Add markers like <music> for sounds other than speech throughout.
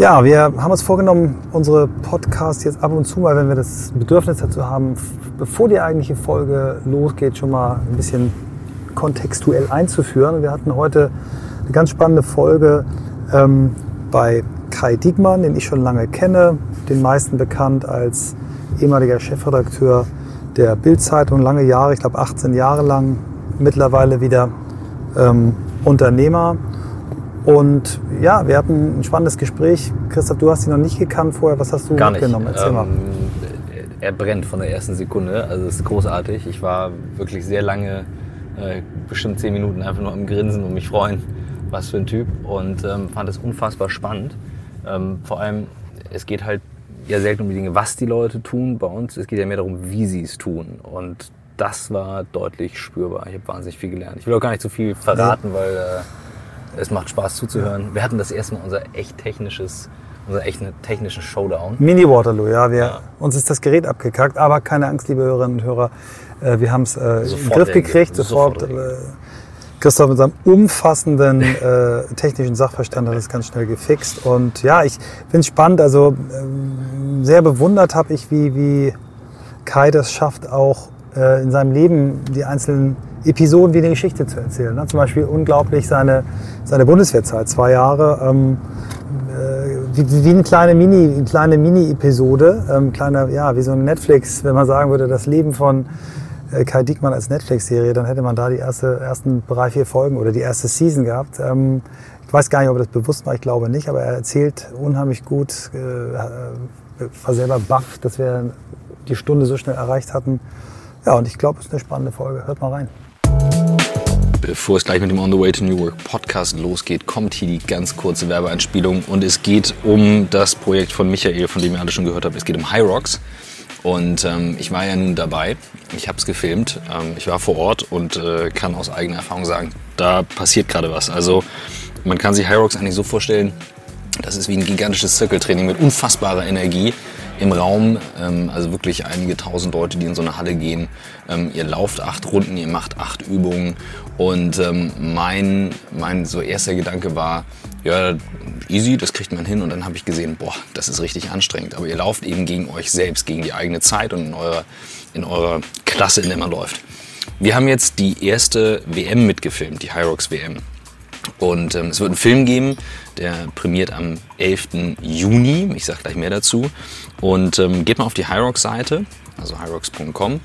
Ja, wir haben uns vorgenommen, unsere Podcasts jetzt ab und zu mal, wenn wir das Bedürfnis dazu haben, bevor die eigentliche Folge losgeht, schon mal ein bisschen kontextuell einzuführen. Wir hatten heute eine ganz spannende Folge ähm, bei Kai Diekmann, den ich schon lange kenne, den meisten bekannt als ehemaliger Chefredakteur der Bild-Zeitung, lange Jahre, ich glaube 18 Jahre lang, mittlerweile wieder ähm, Unternehmer und ja, wir hatten ein spannendes Gespräch. Christoph, du hast ihn noch nicht gekannt vorher. Was hast du Gar mitgenommen? Nicht. Erzähl ähm, mal. Er brennt von der ersten Sekunde. Also es ist großartig. Ich war wirklich sehr lange, äh, bestimmt zehn Minuten einfach nur am Grinsen und mich freuen. Was für ein Typ. Und ähm, fand es unfassbar spannend. Ähm, vor allem, es geht halt ja selten um die Dinge, was die Leute tun bei uns. Es geht ja mehr darum, wie sie es tun. Und das war deutlich spürbar. Ich habe wahnsinnig viel gelernt. Ich will auch gar nicht so viel verraten, ja. weil äh, es macht Spaß zuzuhören. Wir hatten das erste Mal unser echt technisches, unser echt technischen Showdown. Mini Waterloo, ja, wir, ja. Uns ist das Gerät abgekackt, aber keine Angst, liebe Hörerinnen und Hörer. Äh, wir haben es äh, in den Griff gekriegt, sofort. sofort äh, Christoph mit seinem umfassenden <laughs> äh, technischen Sachverstand hat das ganz schnell gefixt. Und ja, ich finde es spannend. Also ähm, sehr bewundert habe ich, wie, wie Kai das schafft, auch äh, in seinem Leben die einzelnen Episoden wie eine Geschichte zu erzählen. Ne? Zum Beispiel unglaublich seine, seine Bundeswehrzeit, zwei Jahre. Ähm, äh, wie, wie eine kleine Mini, eine kleine Mini-Episode, ähm, kleiner, ja, wie so ein Netflix, wenn man sagen würde, das Leben von äh, Kai Diekmann als Netflix-Serie, dann hätte man da die erste, ersten drei, vier Folgen oder die erste Season gehabt. Ähm, ich weiß gar nicht, ob er das bewusst war, ich glaube nicht, aber er erzählt unheimlich gut, äh, war selber baff, dass wir die Stunde so schnell erreicht hatten. Ja, und ich glaube, es ist eine spannende Folge. Hört mal rein. Bevor es gleich mit dem On the Way to New Work Podcast losgeht, kommt hier die ganz kurze Werbeeinspielung. Und es geht um das Projekt von Michael, von dem ihr alle schon gehört habt. Es geht um High Rocks. Und ähm, ich war ja nun dabei. Ich habe es gefilmt. Ähm, ich war vor Ort und äh, kann aus eigener Erfahrung sagen, da passiert gerade was. Also man kann sich High Rocks eigentlich so vorstellen, das ist wie ein gigantisches Zirkeltraining mit unfassbarer Energie im Raum, ähm, also wirklich einige tausend Leute, die in so eine Halle gehen. Ähm, ihr lauft acht Runden, ihr macht acht Übungen und ähm, mein, mein so erster Gedanke war, ja, easy, das kriegt man hin und dann habe ich gesehen, boah, das ist richtig anstrengend. Aber ihr lauft eben gegen euch selbst, gegen die eigene Zeit und in eurer, in eurer Klasse, in der man läuft. Wir haben jetzt die erste WM mitgefilmt, die Hyrox WM. Und ähm, es wird einen Film geben, der premiert am 11. Juni. Ich sage gleich mehr dazu. Und ähm, geht mal auf die Hyrox-Seite, also hyrox.com.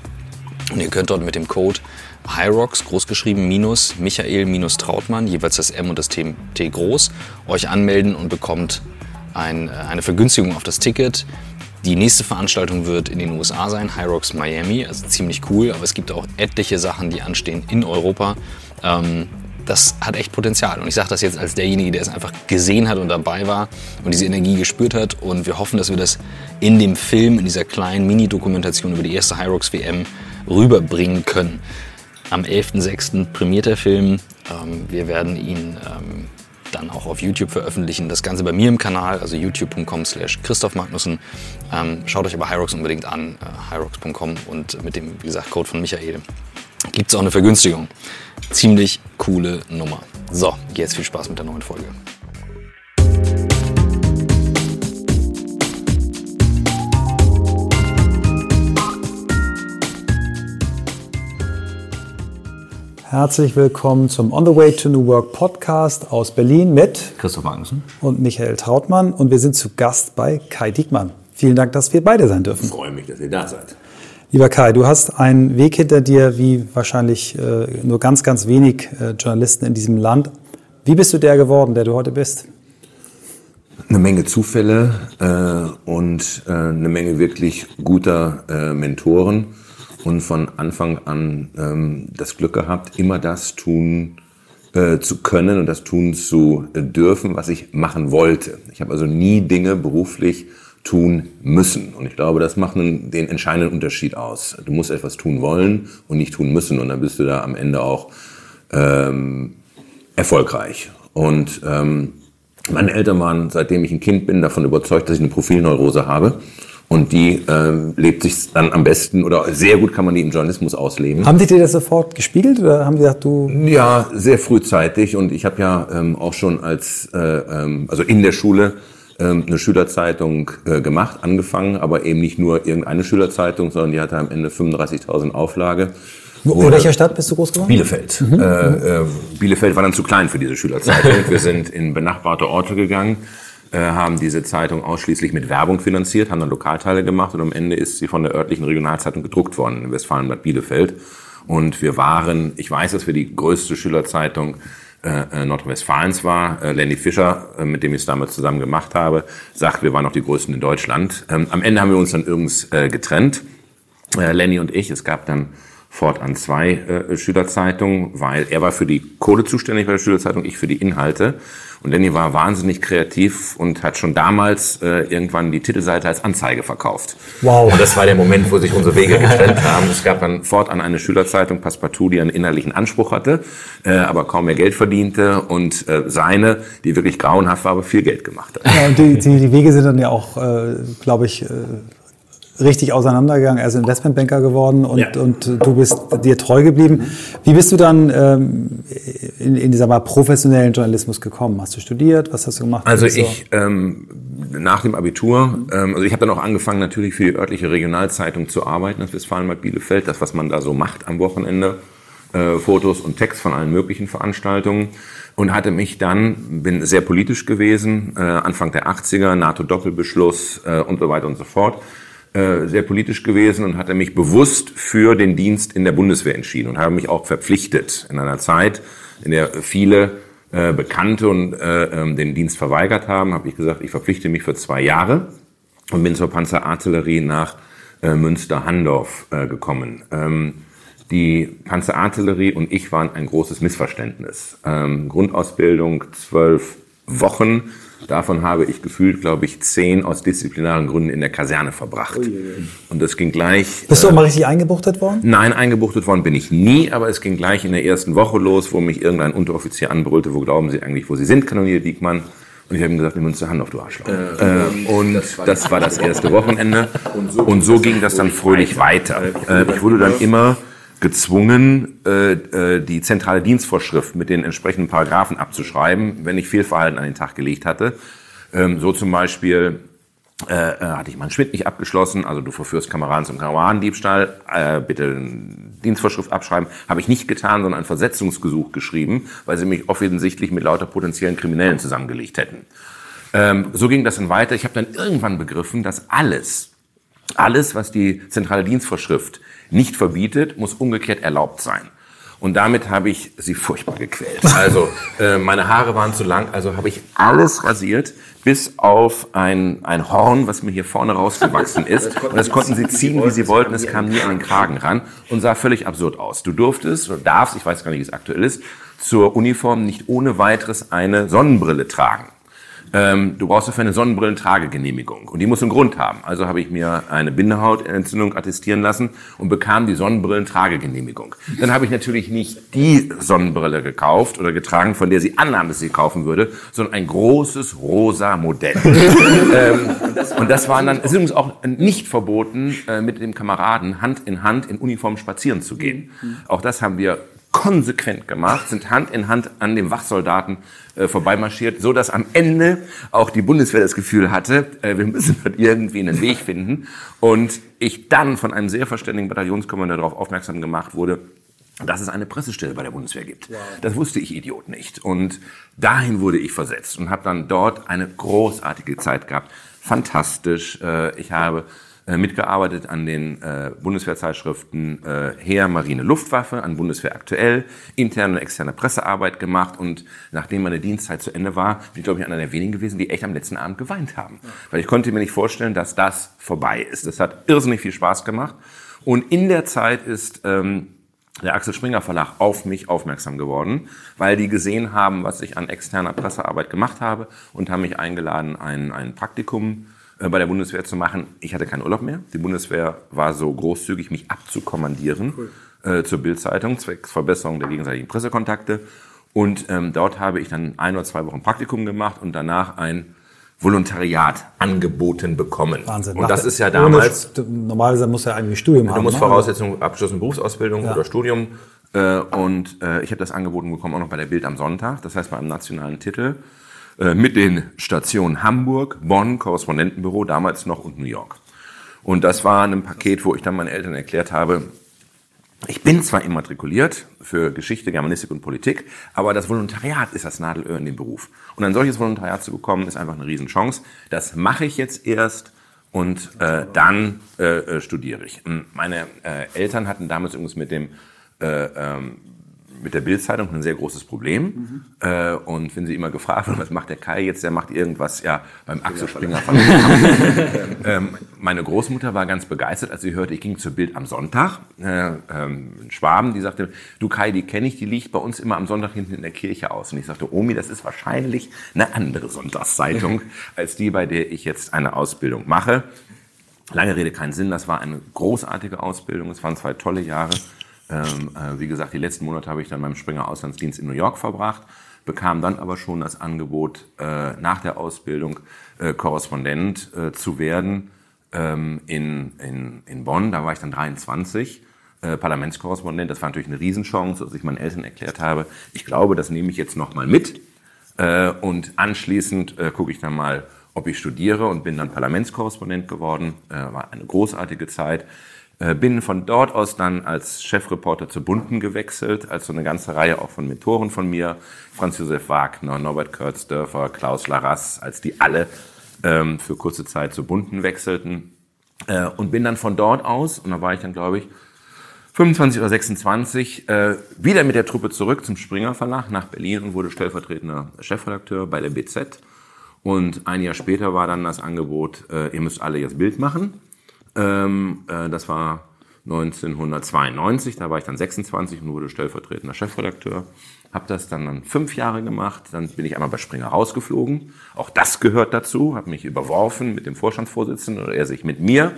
Und ihr könnt dort mit dem Code Hyrox, großgeschrieben, minus Michael minus Trautmann, jeweils das M und das T, T groß, euch anmelden und bekommt ein, äh, eine Vergünstigung auf das Ticket. Die nächste Veranstaltung wird in den USA sein, Hyrox Miami, also ziemlich cool, aber es gibt auch etliche Sachen, die anstehen in Europa. Ähm, das hat echt Potenzial. Und ich sage das jetzt als derjenige, der es einfach gesehen hat und dabei war und diese Energie gespürt hat. Und wir hoffen, dass wir das in dem Film, in dieser kleinen Mini-Dokumentation über die erste Hyrox WM rüberbringen können. Am 11.06. premiert der Film. Ähm, wir werden ihn ähm, dann auch auf YouTube veröffentlichen. Das Ganze bei mir im Kanal, also youtube.com slash Christoph Magnussen. Ähm, schaut euch aber Hyrox unbedingt an, äh, hyrox.com und mit dem, wie gesagt, Code von Michael gibt es auch eine Vergünstigung. Ziemlich coole Nummer. So, jetzt viel Spaß mit der neuen Folge. Herzlich willkommen zum On the Way to New Work Podcast aus Berlin mit Christoph Magnussen und Michael Trautmann. Und wir sind zu Gast bei Kai Diekmann. Vielen Dank, dass wir beide sein dürfen. Ich freue mich, dass ihr da seid. Lieber Kai, du hast einen Weg hinter dir, wie wahrscheinlich äh, nur ganz, ganz wenig äh, Journalisten in diesem Land. Wie bist du der geworden, der du heute bist? Eine Menge Zufälle äh, und äh, eine Menge wirklich guter äh, Mentoren und von Anfang an ähm, das Glück gehabt, immer das tun äh, zu können und das tun zu dürfen, was ich machen wollte. Ich habe also nie Dinge beruflich tun müssen. Und ich glaube, das macht einen, den entscheidenden Unterschied aus. Du musst etwas tun wollen und nicht tun müssen. Und dann bist du da am Ende auch ähm, erfolgreich. Und ähm, meine Eltern waren, seitdem ich ein Kind bin, davon überzeugt, dass ich eine Profilneurose habe. Und die ähm, lebt sich dann am besten oder sehr gut kann man die im Journalismus ausleben. Haben die dir das sofort gespiegelt oder haben die gesagt, du? Ja, sehr frühzeitig. Und ich habe ja ähm, auch schon als, äh, ähm, also in der Schule eine Schülerzeitung äh, gemacht, angefangen, aber eben nicht nur irgendeine Schülerzeitung, sondern die hatte am Ende 35.000 Auflage. In welcher Stadt bist du groß geworden? Bielefeld. Mhm. Äh, äh, Bielefeld war dann zu klein für diese Schülerzeitung. <laughs> Wir sind in benachbarte Orte gegangen, äh, haben diese Zeitung ausschließlich mit Werbung finanziert, haben dann Lokalteile gemacht und am Ende ist sie von der örtlichen Regionalzeitung gedruckt worden in Westfalenbad Bielefeld. Und wir waren, ich weiß, dass wir die größte Schülerzeitung äh, Nordrhein-Westfalens war. Äh, Lenny Fischer, äh, mit dem ich es damals zusammen gemacht habe, sagt, wir waren noch die größten in Deutschland. Ähm, am Ende haben wir uns dann übrigens äh, getrennt, äh, Lenny und ich. Es gab dann fortan zwei äh, Schülerzeitungen, weil er war für die Kohle zuständig bei der Schülerzeitung, ich für die Inhalte. Und Lenny war wahnsinnig kreativ und hat schon damals äh, irgendwann die Titelseite als Anzeige verkauft. Wow. Und das war der Moment, wo sich unsere Wege getrennt <laughs> haben. Es gab dann fortan eine Schülerzeitung, Passepartout, die einen innerlichen Anspruch hatte, äh, aber kaum mehr Geld verdiente und äh, seine, die wirklich grauenhaft war, aber viel Geld gemacht hat. Ja, und die, die, die Wege sind dann ja auch, äh, glaube ich, äh richtig auseinandergegangen. Er ist Investmentbanker geworden und, ja. und du bist dir treu geblieben. Wie bist du dann ähm, in, in dieser mal professionellen Journalismus gekommen? Hast du studiert? Was hast du gemacht? Also ich ähm, nach dem Abitur, ähm, also ich habe dann auch angefangen natürlich für die örtliche Regionalzeitung zu arbeiten, das Westfalenbad Bielefeld, das was man da so macht am Wochenende. Äh, Fotos und Text von allen möglichen Veranstaltungen und hatte mich dann, bin sehr politisch gewesen, äh, Anfang der 80er, NATO-Doppelbeschluss äh, und so weiter und so fort äh, sehr politisch gewesen und hatte mich bewusst für den Dienst in der Bundeswehr entschieden und habe mich auch verpflichtet in einer Zeit, in der viele äh, Bekannte und äh, ähm, den Dienst verweigert haben, habe ich gesagt, ich verpflichte mich für zwei Jahre und bin zur Panzerartillerie nach äh, Münster-Handorf äh, gekommen. Ähm, die Panzerartillerie und ich waren ein großes Missverständnis. Ähm, Grundausbildung zwölf Wochen Davon habe ich gefühlt, glaube ich, zehn aus disziplinaren Gründen in der Kaserne verbracht. Und das ging gleich. Bist du auch mal richtig eingebuchtet worden? Nein, eingebuchtet worden bin ich nie, aber es ging gleich in der ersten Woche los, wo mich irgendein Unteroffizier anbrüllte, wo glauben Sie eigentlich, wo Sie sind, Kanonier Diekmann? Und ich habe ihm gesagt, nimm uns die Hand auf, du Arschloch. Äh, äh, und das war, das war das erste Wochenende. Und so ging das dann fröhlich weiter. Äh, ich wurde dann immer gezwungen, äh, äh, die zentrale Dienstvorschrift mit den entsprechenden Paragraphen abzuschreiben, wenn ich Fehlverhalten an den Tag gelegt hatte. Ähm, so zum Beispiel äh, äh, hatte ich meinen Schmidt nicht abgeschlossen, also du verführst Kameraden zum Kameradendiebstahl, äh, bitte Dienstvorschrift abschreiben, habe ich nicht getan, sondern ein Versetzungsgesuch geschrieben, weil sie mich offensichtlich mit lauter potenziellen Kriminellen zusammengelegt hätten. Ähm, so ging das dann weiter. Ich habe dann irgendwann begriffen, dass alles, alles, was die zentrale Dienstvorschrift nicht verbietet, muss umgekehrt erlaubt sein. Und damit habe ich sie furchtbar gequält. Also <laughs> äh, meine Haare waren zu lang, also habe ich alles rasiert, bis auf ein, ein Horn, was mir hier vorne rausgewachsen <laughs> ist. Und das konnten sie ziehen, wie sie wollten. Es kam nie an den Kragen ran und sah völlig absurd aus. Du durftest oder darfst, ich weiß gar nicht, wie es aktuell ist, zur Uniform nicht ohne weiteres eine Sonnenbrille tragen ähm, du brauchst dafür eine Sonnenbrillentragegenehmigung und die muss einen Grund haben. Also habe ich mir eine Bindehautentzündung attestieren lassen und bekam die Sonnenbrillentragegenehmigung. Dann habe ich natürlich nicht die Sonnenbrille gekauft oder getragen, von der sie annahm, dass sie kaufen würde, sondern ein großes rosa Modell. <laughs> ähm, und das war dann, es ist übrigens auch nicht verboten, äh, mit dem Kameraden Hand in Hand in Uniform spazieren zu gehen. Auch das haben wir konsequent gemacht, sind Hand in Hand an dem Wachsoldaten äh, vorbeimarschiert, so dass am Ende auch die Bundeswehr das Gefühl hatte, äh, wir müssen dort irgendwie einen Weg finden. Und ich dann von einem sehr verständigen Bataillonskommandeur darauf aufmerksam gemacht wurde, dass es eine Pressestelle bei der Bundeswehr gibt. Wow. Das wusste ich Idiot nicht. Und dahin wurde ich versetzt und habe dann dort eine großartige Zeit gehabt. Fantastisch. Äh, ich habe äh, mitgearbeitet an den äh, Bundeswehrzeitschriften äh, Heer, Marine, Luftwaffe, an Bundeswehr aktuell, interne und externe Pressearbeit gemacht und nachdem meine Dienstzeit zu Ende war, bin ich glaube ich einer der wenigen gewesen, die echt am letzten Abend geweint haben. Weil ich konnte mir nicht vorstellen, dass das vorbei ist. Das hat irrsinnig viel Spaß gemacht. Und in der Zeit ist ähm, der Axel Springer Verlag auf mich aufmerksam geworden, weil die gesehen haben, was ich an externer Pressearbeit gemacht habe und haben mich eingeladen, ein, ein Praktikum bei der Bundeswehr zu machen. Ich hatte keinen Urlaub mehr. Die Bundeswehr war so großzügig, mich abzukommandieren cool. äh, zur Bildzeitung, zwecks Verbesserung der gegenseitigen Pressekontakte. Und ähm, dort habe ich dann ein oder zwei Wochen Praktikum gemacht und danach ein Volontariat angeboten bekommen. Wahnsinn. Und das ist ja damals. Normalerweise muss er eigentlich Studium du haben. Du musst ne? Voraussetzung abgeschlossen Berufsausbildung ja. oder Studium. Äh, und äh, ich habe das angeboten bekommen auch noch bei der Bild am Sonntag, das heißt bei einem nationalen Titel. Äh, mit den Stationen Hamburg, Bonn, Korrespondentenbüro damals noch und New York. Und das war ein Paket, wo ich dann meinen Eltern erklärt habe, ich bin zwar immatrikuliert für Geschichte, Germanistik und Politik, aber das Volontariat ist das Nadelöhr in dem Beruf. Und ein solches Volontariat zu bekommen, ist einfach eine Riesenchance. Das mache ich jetzt erst und äh, dann äh, äh studiere ich. Meine äh, Eltern hatten damals irgendwas mit dem äh, ähm, mit der Bildzeitung ein sehr großes Problem. Mhm. Äh, und wenn sie immer gefragt werden, was macht der Kai jetzt, der macht irgendwas ja beim Axel Springer. <laughs> ähm, meine Großmutter war ganz begeistert, als sie hörte, ich ging zur Bild am Sonntag. Äh, ähm, Schwaben, die sagte, du Kai, die kenne ich, die liegt bei uns immer am Sonntag hinten in der Kirche aus. Und ich sagte, Omi, das ist wahrscheinlich eine andere Sonntagszeitung <laughs> als die, bei der ich jetzt eine Ausbildung mache. Lange Rede, keinen Sinn. Das war eine großartige Ausbildung. Es waren zwei tolle Jahre. Ähm, äh, wie gesagt, die letzten Monate habe ich dann beim Springer Auslandsdienst in New York verbracht, bekam dann aber schon das Angebot, äh, nach der Ausbildung äh, Korrespondent äh, zu werden ähm, in, in, in Bonn. Da war ich dann 23. Äh, Parlamentskorrespondent, das war natürlich eine Riesenchance, als ich meinen Eltern erklärt habe, ich glaube, das nehme ich jetzt nochmal mit äh, und anschließend gucke ich dann mal, ob ich studiere und bin dann Parlamentskorrespondent geworden, war eine großartige Zeit. Äh, bin von dort aus dann als Chefreporter zu Bunden gewechselt, als so eine ganze Reihe auch von Mentoren von mir, Franz Josef Wagner, Norbert Kurzdörfer, Klaus Larras, als die alle ähm, für kurze Zeit zu Bunden wechselten. Äh, und bin dann von dort aus, und da war ich dann, glaube ich, 25 oder 26, äh, wieder mit der Truppe zurück zum Springer Verlag nach Berlin und wurde stellvertretender Chefredakteur bei der BZ. Und ein Jahr später war dann das Angebot, äh, ihr müsst alle jetzt Bild machen. Ähm, äh, das war 1992, da war ich dann 26 und wurde stellvertretender Chefredakteur. Habe das dann, dann fünf Jahre gemacht, dann bin ich einmal bei Springer rausgeflogen. Auch das gehört dazu, habe mich überworfen mit dem Vorstandsvorsitzenden oder er sich mit mir.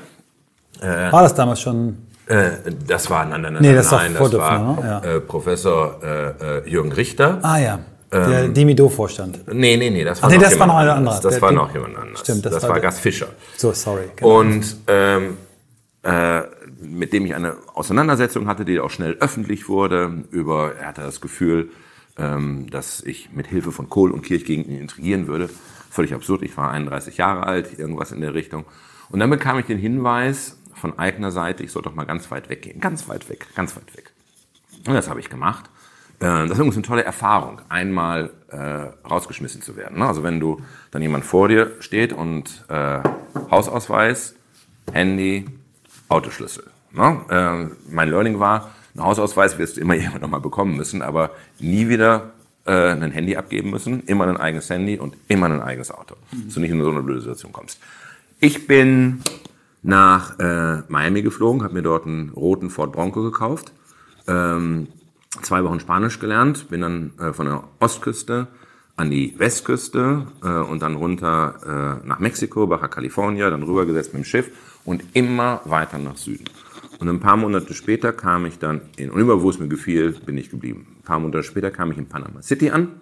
Äh, war das damals schon? Äh, das war, nein, nein, nein, nee, das, nein, das war ne? ja. äh, Professor äh, äh, Jürgen Richter. Ah ja. Der ähm, Demido-Vorstand. Nee, nee, nee, das war, Ach, nee, noch, das jemand war noch ein anderer. Das, das war noch jemand anderes. Stimmt, das, das war, war Gas Fischer. So, sorry. Genau. Und ähm, äh, mit dem ich eine Auseinandersetzung hatte, die auch schnell öffentlich wurde. Über, er hatte das Gefühl, ähm, dass ich mit Hilfe von Kohl und Kirch gegen ihn intrigieren würde. Völlig absurd. Ich war 31 Jahre alt, irgendwas in der Richtung. Und dann bekam ich den Hinweis von eigener Seite, ich soll doch mal ganz weit weggehen. Ganz weit weg, ganz weit weg. Und das habe ich gemacht. Äh, das ist übrigens eine tolle Erfahrung, einmal äh, rausgeschmissen zu werden. Ne? Also wenn du dann jemand vor dir steht und äh, Hausausweis, Handy, Autoschlüssel. Ne? Äh, mein Learning war, einen Hausausweis wirst du immer <laughs> irgendwann nochmal bekommen müssen, aber nie wieder äh, ein Handy abgeben müssen, immer ein eigenes Handy und immer ein eigenes Auto, mhm. dass du nicht in so eine blöde Situation kommst. Ich bin nach äh, Miami geflogen, habe mir dort einen roten Ford Bronco gekauft. Ähm, zwei Wochen Spanisch gelernt, bin dann äh, von der Ostküste an die Westküste äh, und dann runter äh, nach Mexiko, Baja California, dann rübergesetzt mit dem Schiff und immer weiter nach Süden. Und ein paar Monate später kam ich dann in, und immer wo es mir gefiel, bin ich geblieben. Ein paar Monate später kam ich in Panama City an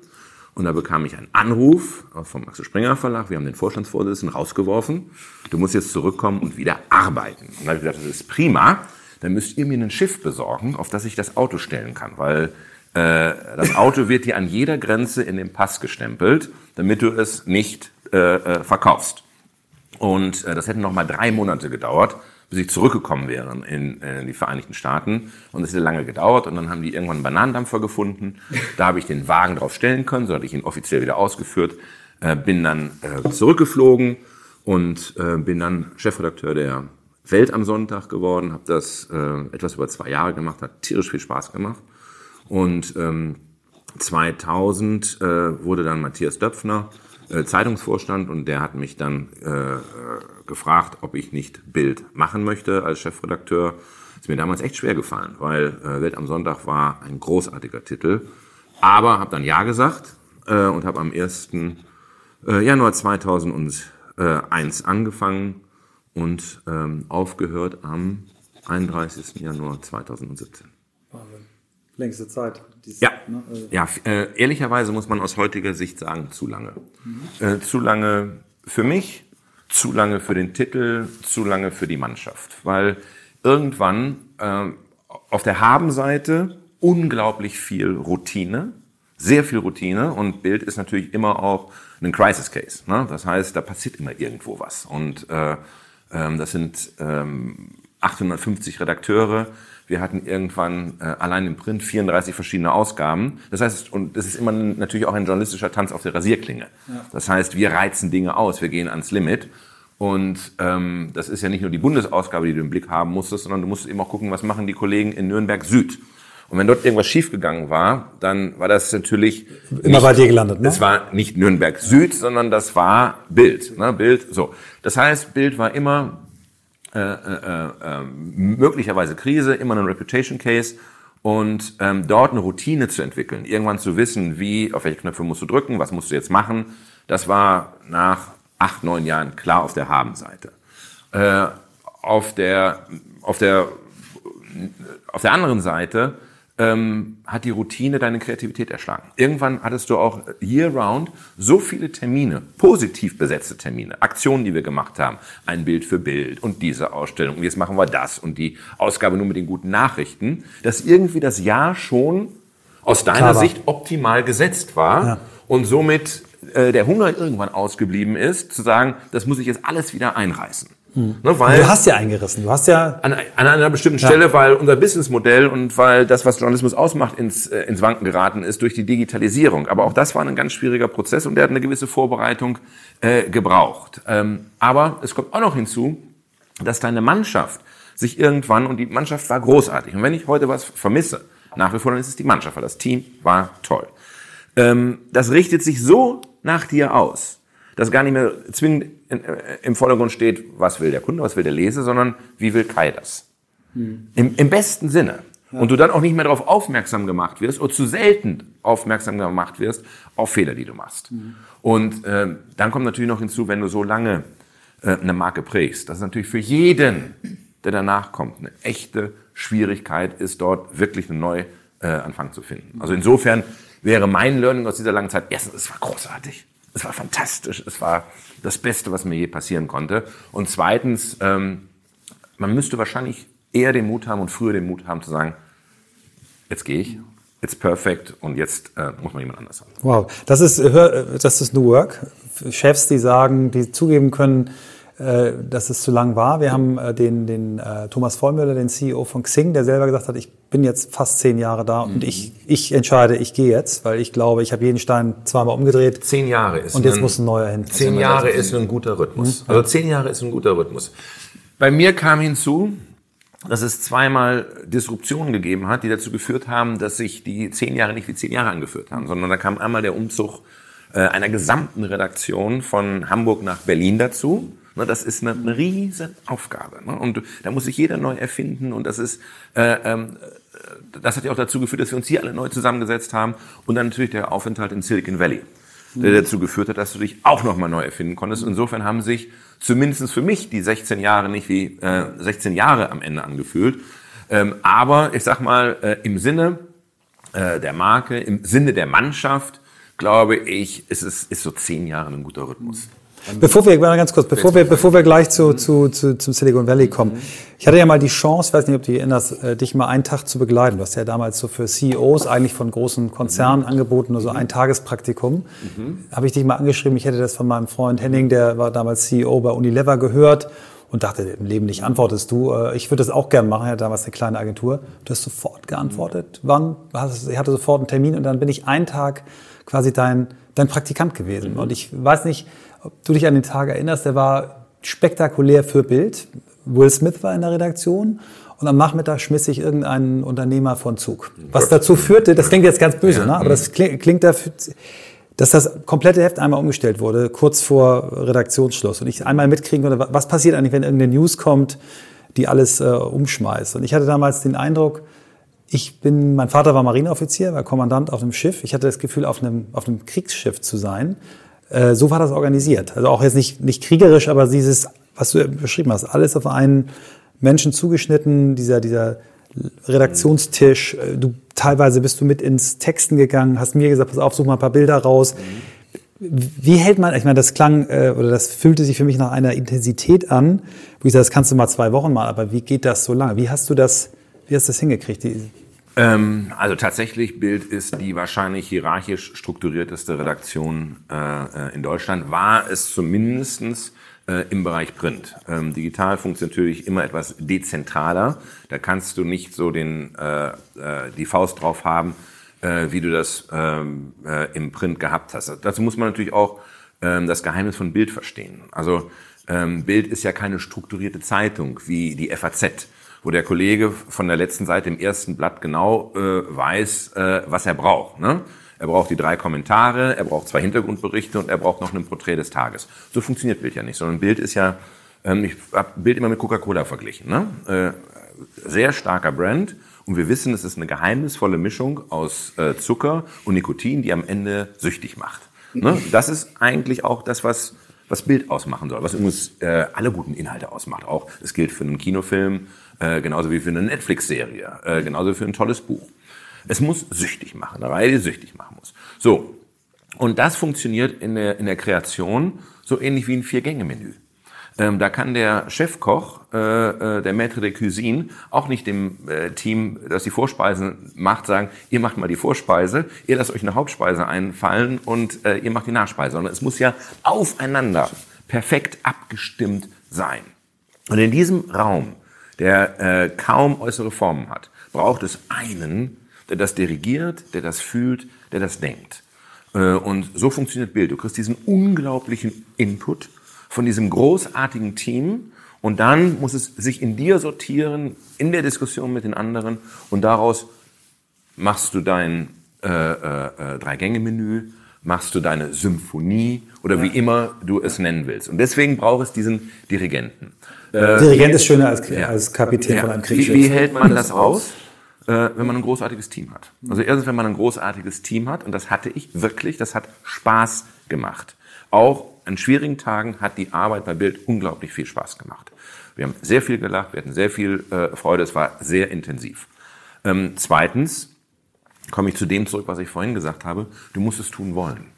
und da bekam ich einen Anruf vom Max Springer Verlag. Wir haben den Vorstandsvorsitzenden rausgeworfen. Du musst jetzt zurückkommen und wieder arbeiten. Und da habe ich gesagt, das ist prima dann müsst ihr mir ein Schiff besorgen, auf das ich das Auto stellen kann, weil äh, das Auto wird dir an jeder Grenze in den Pass gestempelt, damit du es nicht äh, äh, verkaufst. Und äh, das hätte noch mal drei Monate gedauert, bis ich zurückgekommen wäre in, äh, in die Vereinigten Staaten. Und es hätte lange gedauert. Und dann haben die irgendwann einen Bananendampfer gefunden. Da habe ich den Wagen drauf stellen können, so hatte ich ihn offiziell wieder ausgeführt. Äh, bin dann äh, zurückgeflogen und äh, bin dann Chefredakteur der Welt am Sonntag geworden, habe das äh, etwas über zwei Jahre gemacht, hat tierisch viel Spaß gemacht. Und ähm, 2000 äh, wurde dann Matthias Döpfner äh, Zeitungsvorstand und der hat mich dann äh, gefragt, ob ich nicht Bild machen möchte als Chefredakteur. Ist mir damals echt schwer gefallen, weil äh, Welt am Sonntag war ein großartiger Titel. Aber habe dann Ja gesagt äh, und habe am 1. Äh, Januar 2001 angefangen und ähm, aufgehört am 31. Januar 2017. Wahnsinn. Längste Zeit. Dieses, ja, ne? also ja äh, ehrlicherweise muss man aus heutiger Sicht sagen, zu lange. Mhm. Äh, zu lange für mich, zu lange für den Titel, zu lange für die Mannschaft. Weil irgendwann äh, auf der Habenseite unglaublich viel Routine, sehr viel Routine und Bild ist natürlich immer auch ein Crisis Case. Ne? Das heißt, da passiert immer irgendwo was. Und äh, das sind ähm, 850 Redakteure. Wir hatten irgendwann äh, allein im Print 34 verschiedene Ausgaben. Das heißt, und das ist immer natürlich auch ein journalistischer Tanz auf der Rasierklinge. Ja. Das heißt, wir reizen Dinge aus, wir gehen ans Limit. Und ähm, das ist ja nicht nur die Bundesausgabe, die du im Blick haben musstest, sondern du musst eben auch gucken, was machen die Kollegen in Nürnberg Süd. Und wenn dort irgendwas schiefgegangen war, dann war das natürlich immer bei dir gelandet. Ne? Es war nicht Nürnberg Süd, sondern das war Bild. Ne? Bild. So, das heißt, Bild war immer äh, äh, äh, möglicherweise Krise, immer ein Reputation Case und ähm, dort eine Routine zu entwickeln, irgendwann zu wissen, wie auf welche Knöpfe musst du drücken, was musst du jetzt machen. Das war nach acht, neun Jahren klar auf der Habenseite. Äh, auf der auf der auf der anderen Seite ähm, hat die Routine deine Kreativität erschlagen. Irgendwann hattest du auch year-round so viele Termine, positiv besetzte Termine, Aktionen, die wir gemacht haben, ein Bild für Bild und diese Ausstellung und jetzt machen wir das und die Ausgabe nur mit den guten Nachrichten, dass irgendwie das Jahr schon aus deiner Sicht optimal gesetzt war ja. und somit äh, der Hunger irgendwann ausgeblieben ist, zu sagen, das muss ich jetzt alles wieder einreißen. Mhm. Ne, weil du hast ja eingerissen. Du hast ja an, an einer bestimmten ja. Stelle, weil unser Businessmodell und weil das, was Journalismus ausmacht, ins, äh, ins Wanken geraten ist durch die Digitalisierung. Aber auch das war ein ganz schwieriger Prozess und der hat eine gewisse Vorbereitung äh, gebraucht. Ähm, aber es kommt auch noch hinzu, dass deine Mannschaft sich irgendwann und die Mannschaft war großartig. Und wenn ich heute was vermisse, nach wie vor, dann ist es die Mannschaft, weil das Team war toll. Ähm, das richtet sich so nach dir aus, dass gar nicht mehr zwingend in, äh, im Vordergrund steht, was will der Kunde, was will der Leser, sondern wie will Kai das. Hm. Im, Im besten Sinne. Ja. Und du dann auch nicht mehr darauf aufmerksam gemacht wirst oder zu selten aufmerksam gemacht wirst auf Fehler, die du machst. Mhm. Und äh, dann kommt natürlich noch hinzu, wenn du so lange äh, eine Marke prägst, dass es natürlich für jeden, der danach kommt, eine echte Schwierigkeit ist, dort wirklich einen Neuanfang äh, zu finden. Also insofern wäre mein Learning aus dieser langen Zeit, erstens, es war großartig. Es war fantastisch. Es war das Beste, was mir je passieren konnte. Und zweitens, ähm, man müsste wahrscheinlich eher den Mut haben und früher den Mut haben zu sagen, jetzt gehe ich, it's perfect und jetzt äh, muss man jemand anders haben. Wow, das ist, das ist New Work. Chefs, die sagen, die zugeben können, äh, dass es zu lang war. Wir haben äh, den, den äh, Thomas Vollmüller, den CEO von Xing, der selber gesagt hat, ich bin jetzt fast zehn Jahre da mhm. und ich, ich entscheide, ich gehe jetzt, weil ich glaube, ich habe jeden Stein zweimal umgedreht. Zehn Jahre ist Und jetzt ein, muss ein neuer hin. Zehn Jahre ist ein guter Rhythmus. Mhm. Also zehn Jahre ist ein guter Rhythmus. Bei mir kam hinzu, dass es zweimal Disruptionen gegeben hat, die dazu geführt haben, dass sich die zehn Jahre nicht wie zehn Jahre angeführt haben, sondern da kam einmal der Umzug einer gesamten Redaktion von Hamburg nach Berlin dazu das ist eine, eine riesen Aufgabe. Ne? Und da muss sich jeder neu erfinden. Und das ist, äh, ähm, das hat ja auch dazu geführt, dass wir uns hier alle neu zusammengesetzt haben. Und dann natürlich der Aufenthalt in Silicon Valley, der mhm. dazu geführt hat, dass du dich auch nochmal neu erfinden konntest. Insofern haben sich zumindest für mich die 16 Jahre nicht wie äh, 16 Jahre am Ende angefühlt. Ähm, aber ich sag mal, äh, im Sinne äh, der Marke, im Sinne der Mannschaft, glaube ich, ist es ist so zehn Jahre ein guter Rhythmus. Bevor wir, ganz kurz, bevor wir, bevor wir gleich zu, zu, zu, zum Silicon Valley kommen. Ich hatte ja mal die Chance, ich weiß nicht, ob du dich erinnerst, äh, dich mal einen Tag zu begleiten. Du hast ja damals so für CEOs eigentlich von großen Konzernen mhm. angeboten, nur so ein Tagespraktikum. Mhm. Habe ich dich mal angeschrieben, ich hätte das von meinem Freund Henning, der war damals CEO bei Unilever gehört und dachte, im Leben nicht antwortest du. Äh, ich würde das auch gerne machen, ich hatte damals eine kleine Agentur. Du hast sofort geantwortet. Wann? Ich hatte sofort einen Termin und dann bin ich einen Tag quasi dein, dein Praktikant gewesen. Mhm. Und ich weiß nicht, ob du dich an den Tag erinnerst, der war spektakulär für Bild. Will Smith war in der Redaktion und am Nachmittag schmiss sich irgendein Unternehmer von Zug. Was dazu führte, das klingt jetzt ganz böse, ja. ne? aber das klingt, klingt dafür, dass das komplette Heft einmal umgestellt wurde, kurz vor Redaktionsschluss. Und ich einmal mitkriegen konnte, was passiert eigentlich, wenn irgendeine News kommt, die alles äh, umschmeißt. Und ich hatte damals den Eindruck, ich bin, mein Vater war Marineoffizier, war Kommandant auf einem Schiff. Ich hatte das Gefühl, auf einem, auf einem Kriegsschiff zu sein. Äh, so war das organisiert. Also auch jetzt nicht, nicht kriegerisch, aber dieses, was du beschrieben hast, alles auf einen Menschen zugeschnitten, dieser, dieser Redaktionstisch. Äh, du teilweise bist du mit ins Texten gegangen, hast mir gesagt, pass auf, such mal ein paar Bilder raus. Wie hält man, ich meine, das klang äh, oder das fühlte sich für mich nach einer Intensität an, wo ich sage, das kannst du mal zwei Wochen mal, aber wie geht das so lange? Wie hast du das, wie hast du das hingekriegt? Die Ähm, also tatsächlich, Bild ist die wahrscheinlich hierarchisch strukturierteste Redaktion äh, in Deutschland. War es zumindestens äh, im Bereich Print. Ähm, digital funktioniert natürlich immer etwas dezentraler. Da kannst du nicht so den, äh, äh, die Faust drauf haben, äh, wie du das ähm, äh, im Print gehabt hast. Dazu muss man natürlich auch ähm, das Geheimnis von Bild verstehen. Also ähm, Bild ist ja keine strukturierte Zeitung wie die FAZ, wo der Kollege von der letzten Seite im ersten Blatt genau äh, weiß, äh, was er braucht. Ne? Er braucht die drei Kommentare, er braucht zwei Hintergrundberichte und er braucht noch ein Porträt des Tages. So funktioniert Bild ja nicht, sondern Bild ist ja, ähm, ich habe Bild immer mit Coca-Cola verglichen. Ne? Äh, sehr starker Brand und wir wissen, es ist eine geheimnisvolle Mischung aus äh, Zucker und Nikotin, die am Ende süchtig macht. Ne? Das ist eigentlich auch das, was, was Bild ausmachen soll, was übrigens äh, alle guten Inhalte ausmacht. Auch es gilt für einen Kinofilm, äh, genauso wie für eine Netflix-Serie, äh, genauso für ein tolles Buch. Es muss süchtig machen, eine Reihe, die süchtig machen muss. So. Und das funktioniert in der, in der Kreation so ähnlich wie ein Vier-Gänge-Menü. Ähm, da kann der Chefkoch, äh, äh, der Maître de Cuisine, auch nicht dem äh, Team, das die Vorspeisen macht, sagen, ihr macht mal die Vorspeise, ihr lasst euch eine Hauptspeise einfallen und äh, ihr macht die Nachspeise. Sondern es muss ja aufeinander perfekt abgestimmt sein. Und in diesem Raum, der äh, kaum äußere Formen hat, braucht es einen, der das dirigiert, der das fühlt, der das denkt. Äh, und so funktioniert Bild. Du kriegst diesen unglaublichen Input von diesem großartigen Team und dann muss es sich in dir sortieren, in der Diskussion mit den anderen und daraus machst du dein äh, äh, äh Drei-Gänge-Menü, machst du deine Symphonie oder wie immer du es nennen willst. Und deswegen braucht es diesen Dirigenten. Äh, Dirigent ist schöner als, ja. als Kapitän ja. von einem Kriegsschiff. Wie, wie hält man das aus? Äh, wenn man ein großartiges Team hat. Also erstens, wenn man ein großartiges Team hat, und das hatte ich wirklich, das hat Spaß gemacht. Auch an schwierigen Tagen hat die Arbeit bei Bild unglaublich viel Spaß gemacht. Wir haben sehr viel gelacht, wir hatten sehr viel äh, Freude, es war sehr intensiv. Ähm, zweitens komme ich zu dem zurück, was ich vorhin gesagt habe, du musst es tun wollen.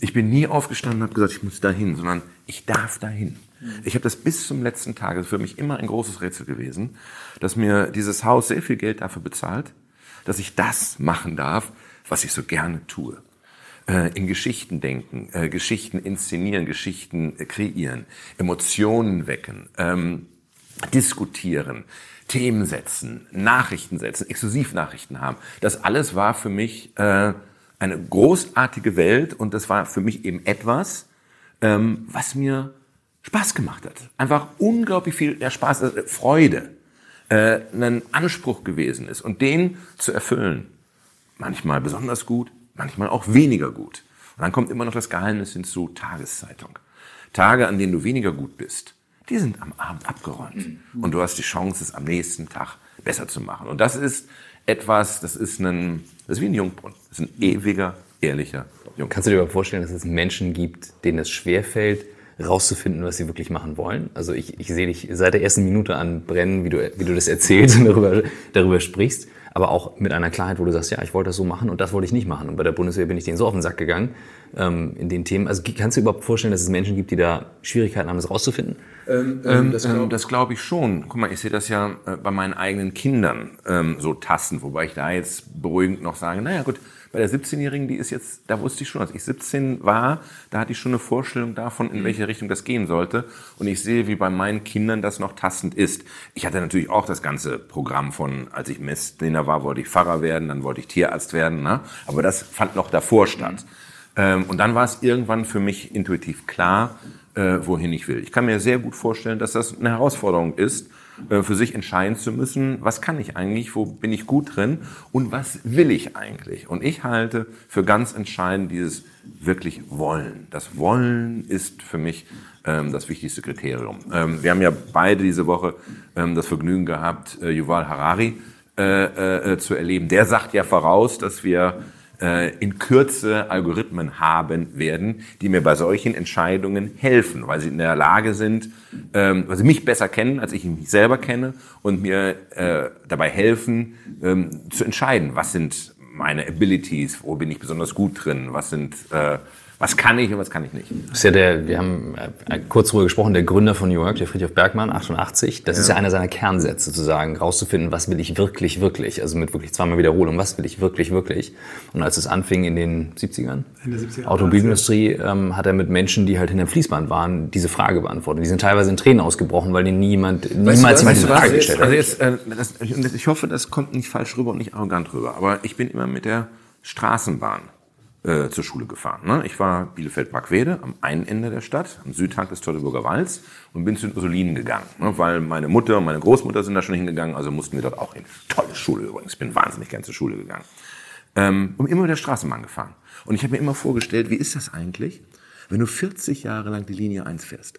Ich bin nie aufgestanden und habe gesagt, ich muss dahin, sondern ich darf dahin. Ich habe das bis zum letzten Tag, das ist für mich immer ein großes Rätsel gewesen, dass mir dieses Haus sehr viel Geld dafür bezahlt, dass ich das machen darf, was ich so gerne tue äh, in Geschichten denken, äh, Geschichten inszenieren, Geschichten äh, kreieren, Emotionen wecken, ähm, diskutieren, Themen setzen, Nachrichten setzen, Exklusivnachrichten haben. Das alles war für mich äh, eine großartige Welt und das war für mich eben etwas, ähm, was mir Spaß gemacht hat. Einfach unglaublich viel der Spaß, äh, Freude, äh, ein Anspruch gewesen ist und den zu erfüllen. Manchmal besonders gut, manchmal auch weniger gut. Und dann kommt immer noch das Geheimnis hinzu, Tageszeitung. Tage, an denen du weniger gut bist, die sind am Abend abgeräumt. Mhm. Und du hast die Chance, es am nächsten Tag besser zu machen. Und das ist etwas, das ist ein, das ist wie ein Jungbrunnen. Das ist ein ewiger, ehrlicher Jungbrunnen. Kannst du dir aber vorstellen, dass es Menschen gibt, denen es schwerfällt, rauszufinden, was sie wirklich machen wollen? Also ich, ich sehe dich seit der ersten Minute an brennen, wie du, wie du das erzählst und darüber, darüber sprichst aber auch mit einer Klarheit, wo du sagst, ja, ich wollte das so machen und das wollte ich nicht machen. Und bei der Bundeswehr bin ich denen so auf den Sack gegangen ähm, in den Themen. Also kannst du dir überhaupt vorstellen, dass es Menschen gibt, die da Schwierigkeiten haben, das rauszufinden? Ähm, ähm, das glaube ähm, glaub ich schon. Guck mal, ich sehe das ja äh, bei meinen eigenen Kindern ähm, so tastend, wobei ich da jetzt beruhigend noch sage, naja gut, bei der 17-Jährigen, die ist jetzt, da wusste ich schon, als ich 17 war, da hatte ich schon eine Vorstellung davon, in mhm. welche Richtung das gehen sollte. Und ich sehe, wie bei meinen Kindern das noch tastend ist. Ich hatte natürlich auch das ganze Programm von, als ich Messdiener war, wollte ich Pfarrer werden, dann wollte ich Tierarzt werden. Ne? Aber das fand noch davor statt. Mhm. Ähm, und dann war es irgendwann für mich intuitiv klar, äh, wohin ich will. Ich kann mir sehr gut vorstellen, dass das eine Herausforderung ist, für sich entscheiden zu müssen, was kann ich eigentlich, wo bin ich gut drin und was will ich eigentlich. Und ich halte für ganz entscheidend dieses wirklich Wollen. Das Wollen ist für mich ähm, das wichtigste Kriterium. Ähm, wir haben ja beide diese Woche ähm, das Vergnügen gehabt, äh, Yuval Harari äh, äh, zu erleben. Der sagt ja voraus, dass wir äh, in Kürze Algorithmen haben werden, die mir bei solchen Entscheidungen helfen, weil sie in der Lage sind, ähm, weil sie mich besser kennen, als ich mich selber kenne und mir äh, dabei helfen, ähm, zu entscheiden, was sind meine Abilities, wo bin ich besonders gut drin, was sind äh, Was kann ich und was kann ich nicht? Das ist ja der, wir haben äh, kurz darüber gesprochen, der Gründer von New York, der Friedrich Bergmann, 88. Das ja. ist ja einer seiner Kernsätze, zu sagen, rauszufinden, was will ich wirklich, wirklich. Also mit wirklich zweimal Wiederholung, was will ich wirklich, wirklich. Und als es anfing in den 70ern, in der 70er, Automobilindustrie, ähm, hat er mit Menschen, die halt hinter dem Fließband waren, diese Frage beantwortet. Die sind teilweise in Tränen ausgebrochen, weil denen niemand, niemals diese Frage gestellt hat. Also jetzt, äh, das, ich hoffe, das kommt nicht falsch rüber und nicht arrogant rüber. Aber ich bin immer mit der Straßenbahn äh, zur Schule gefahren. Ne? Ich war Bielefeld-Brackwede am einen Ende der Stadt, am Südhang des Teutoburger Walds und bin zu den Ursulinen gegangen, ne? weil meine Mutter und meine Großmutter sind da schon hingegangen, also mussten wir dort auch hin. Tolle Schule übrigens, ich bin wahnsinnig gern zur Schule gegangen. Ähm, und immer mit der Straßenbahn gefahren. Und ich habe mir immer vorgestellt, wie ist das eigentlich, wenn du 40 Jahre lang die Linie 1 fährst?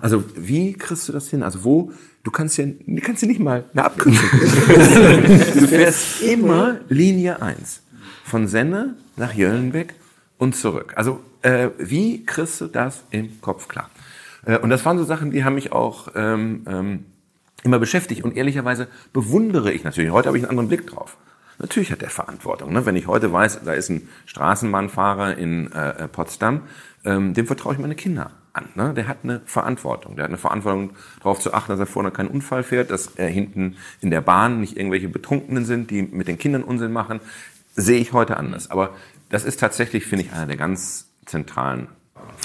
Also wie kriegst du das hin? Also wo, du kannst ja, du kannst ja nicht mal eine Abkürzung. <laughs> du fährst immer Linie 1. Von Senne nach Jöllenbeck und zurück. Also äh, wie kriegst du das im Kopf klar? Äh, und das waren so Sachen, die haben mich auch ähm, ähm, immer beschäftigt. Und ehrlicherweise bewundere ich natürlich. Heute habe ich einen anderen Blick drauf. Natürlich hat der Verantwortung. Ne? Wenn ich heute weiß, da ist ein Straßenbahnfahrer in äh, äh Potsdam, ähm, dem vertraue ich meine Kinder an. Ne? Der hat eine Verantwortung. Der hat eine Verantwortung, darauf zu achten, dass er vorne keinen Unfall fährt, dass er hinten in der Bahn nicht irgendwelche Betrunkenen sind, die mit den Kindern Unsinn machen sehe ich heute anders. Aber das ist tatsächlich, finde ich, einer der ganz zentralen